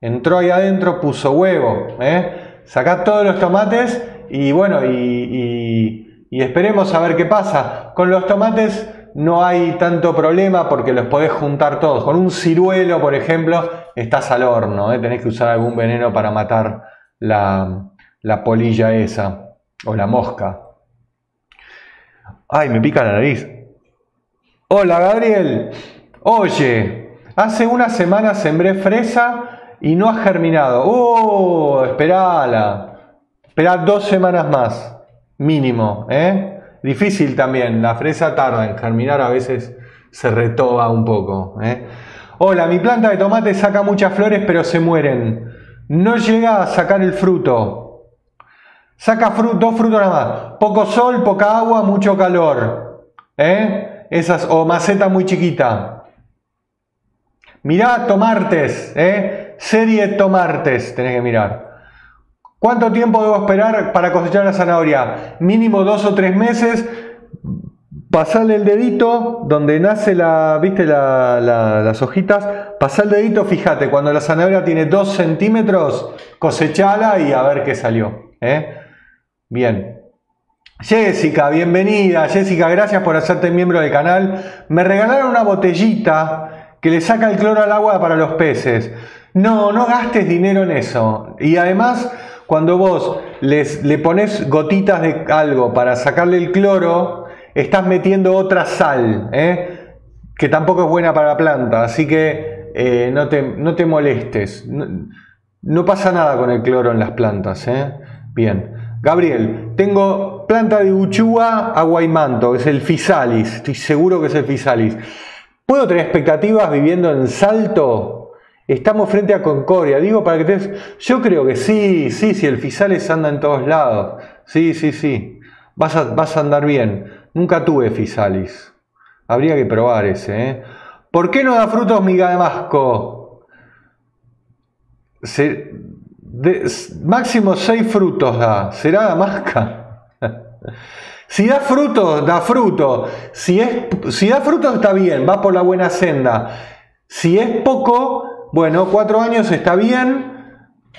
entró ahí adentro, puso huevo. ¿eh? Sacá todos los tomates y bueno, y, y, esperemos a ver qué pasa. Con los tomates no hay tanto problema porque los podés juntar todos. Con un ciruelo, por ejemplo, estás al horno. ¿eh? Tenés que usar algún veneno para matar la, la polilla esa o la mosca. Ay, me pica la nariz. Hola, Gabriel. Oye, hace una semana sembré fresa y no ha germinado. Oh, esperala. Espera dos semanas más, mínimo. ¿eh? Difícil también. La fresa tarda en germinar, a veces se retoba un poco. ¿eh? Hola, mi planta de tomate saca muchas flores, pero se mueren. No llega a sacar el fruto. Saca dos frutos nada más. Poco sol, poca agua, mucho calor. ¿Eh? Esas, o maceta muy chiquita. Mirá tomartes, ¿eh? Serie tomartes, tenés que mirar. ¿Cuánto tiempo debo esperar para cosechar la zanahoria? Mínimo dos o tres meses. Pasarle el dedito donde nace la, viste las hojitas. Pasar el dedito, fíjate, cuando la zanahoria tiene dos centímetros, cosechala y a ver qué salió. ¿eh? Bien. Jessica, bienvenida. Jessica, gracias por hacerte miembro del canal. Me regalaron una botellita que le saca el cloro al agua para los peces. No, no gastes dinero en eso. Y además, cuando vos les, le pones gotitas de algo para sacarle el cloro, estás metiendo otra sal, ¿eh? que tampoco es buena para la planta. Así que eh, no, te, no, te, molestes. No, pasa nada con el cloro en las plantas. ¿eh? Bien. Gabriel, tengo planta de uchúa, agua y manto, es el Fisalis, estoy seguro que es el Fisalis. ¿Puedo tener expectativas viviendo en Salto? Estamos frente a Concordia, digo para que te... Yo creo que sí, sí, sí, el Fisalis anda en todos lados. Sí, sí, sí. Vas a, vas a andar bien. Nunca tuve Fisalis. Habría que probar ese, ¿eh? ¿Por qué no da frutos mi damasco? Se, máximo 6 frutos da. ¿Será damasca? [LAUGHS] si da frutos, da fruto. Si, es, si da frutos está bien, va por la buena senda. Si es poco, bueno, 4 años está bien.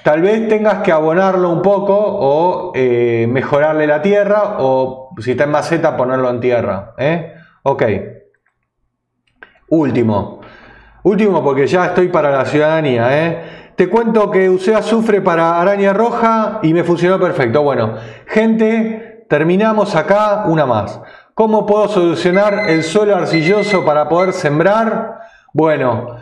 Tal vez tengas que abonarlo un poco o eh, mejorarle la tierra o si está en maceta ponerlo en tierra. ¿eh? Ok. Último. Último porque ya estoy para la ciudadanía. ¿eh? Te cuento que usé azufre para araña roja y me funcionó perfecto. Bueno, gente, terminamos acá una más. ¿Cómo puedo solucionar el suelo arcilloso para poder sembrar? Bueno,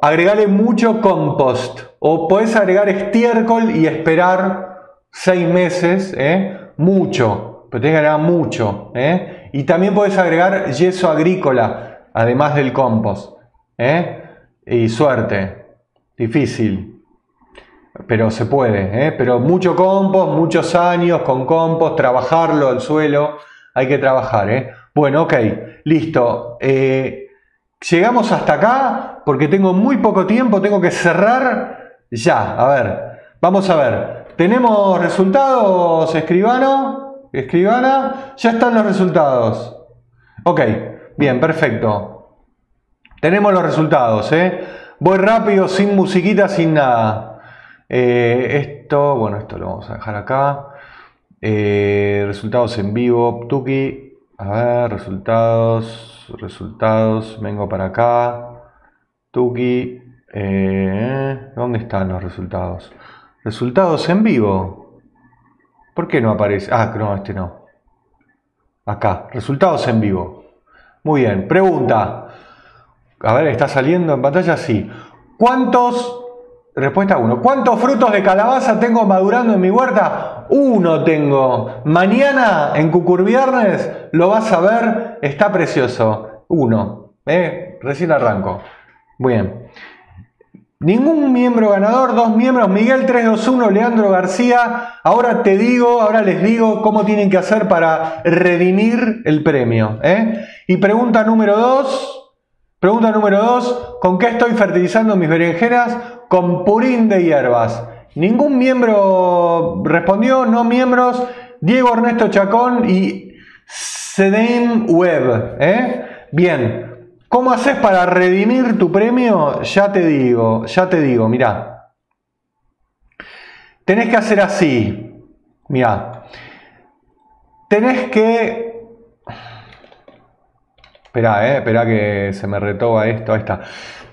agregarle mucho compost o puedes agregar estiércol y esperar seis meses, ¿eh? mucho, pero tienes que agregar mucho. ¿eh? Y también puedes agregar yeso agrícola, además del compost. ¿eh? Y suerte. Difícil. Pero se puede, ¿eh? Pero mucho compost, muchos años con compost, trabajarlo el suelo, hay que trabajar. Bueno, ok, listo. Llegamos hasta acá porque tengo muy poco tiempo, tengo que cerrar ya. A ver, vamos a ver. ¿Tenemos resultados, escribano? Escribana, ya están los resultados. Ok, bien, perfecto. Tenemos los resultados, ¿eh? Voy rápido, sin musiquita, sin nada. Eh, esto, bueno, esto lo vamos a dejar acá. Eh, resultados en vivo, Tuki. A ver, resultados, resultados. Vengo para acá. Tuki. Eh, ¿Dónde están los resultados? Resultados en vivo. ¿Por qué no aparece? Ah, no, este no. Acá, resultados en vivo. Muy bien, pregunta. A ver, ¿está saliendo en pantalla? Sí. ¿Cuántos Respuesta 1. ¿Cuántos frutos de calabaza tengo madurando en mi huerta? Uno tengo. Mañana en Cucurviernes lo vas a ver. Está precioso. Uno. ¿eh? Recién arranco. Muy bien. Ningún miembro ganador, dos miembros, Miguel 321, Leandro García. Ahora te digo, ahora les digo cómo tienen que hacer para redimir el premio. ¿eh? Y pregunta número 2. Pregunta número 2. ¿Con qué estoy fertilizando mis berenjenas? con purín de hierbas. Ningún miembro respondió, no miembros. Diego Ernesto Chacón y Sedem Web. ¿eh? Bien, ¿cómo haces para redimir tu premio? Ya te digo, ya te digo, mirá. Tenés que hacer así. Mirá. Tenés que Espera, eh, que se me retoba esto. Ahí está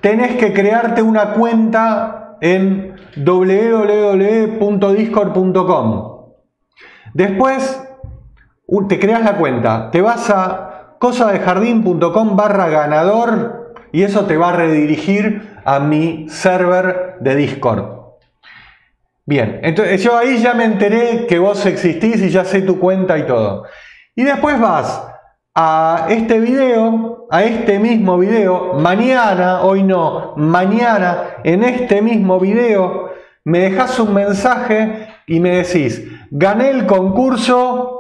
tenés que crearte una cuenta en www.discord.com. Después te creas la cuenta, te vas a cosadejardín.com barra ganador y eso te va a redirigir a mi server de Discord. Bien, entonces yo ahí ya me enteré que vos existís y ya sé tu cuenta y todo. Y después vas a este video, a este mismo video, mañana, hoy no, mañana, en este mismo video, me dejas un mensaje y me decís, gané el concurso.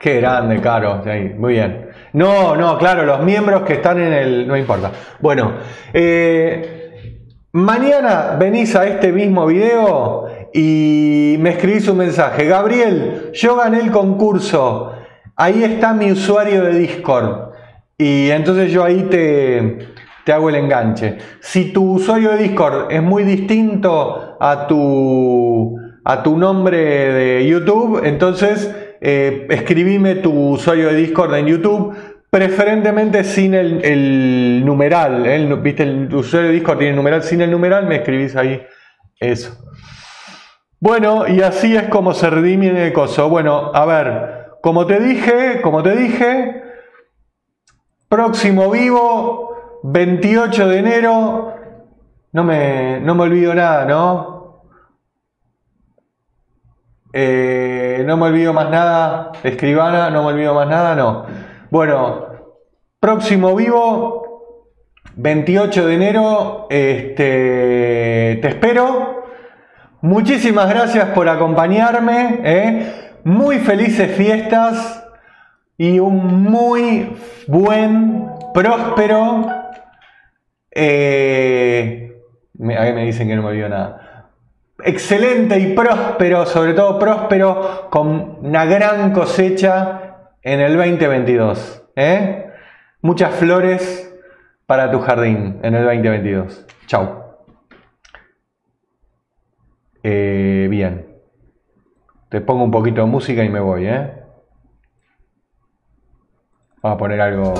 Qué grande, Caro. muy bien. No, no, claro, los miembros que están en el. No importa. Bueno, eh, mañana venís a este mismo video y me escribís un mensaje. Gabriel, yo gané el concurso ahí está mi usuario de Discord. Y entonces yo ahí te, hago el enganche. Si tu usuario de Discord es muy distinto a tu, a tu nombre de YouTube, entonces eh, escribime tu usuario de Discord en YouTube, preferentemente sin el, numeral. ¿eh? ¿Viste? El usuario de Discord tiene el numeral sin el numeral, me escribís ahí eso. Bueno, y así es como se redime el coso. Bueno, a ver, como te dije, como te dije, próximo vivo, 28 de enero, no me, no me olvido nada, ¿no? Eh, no me olvido más nada, escribana, no me olvido más nada, no. Bueno, próximo vivo, 28 de enero, este, te espero. Muchísimas gracias por acompañarme. ¿eh? muy felices fiestas y un muy buen, próspero. Eh, a me dicen que no me olvido nada. Excelente y próspero, sobre todo próspero, con una gran cosecha en el 2022. ¿eh? Muchas flores para tu jardín en el 2022. Chao. Eh, bien. Te pongo un poquito de música y me voy, ¿eh? Vamos a poner algo...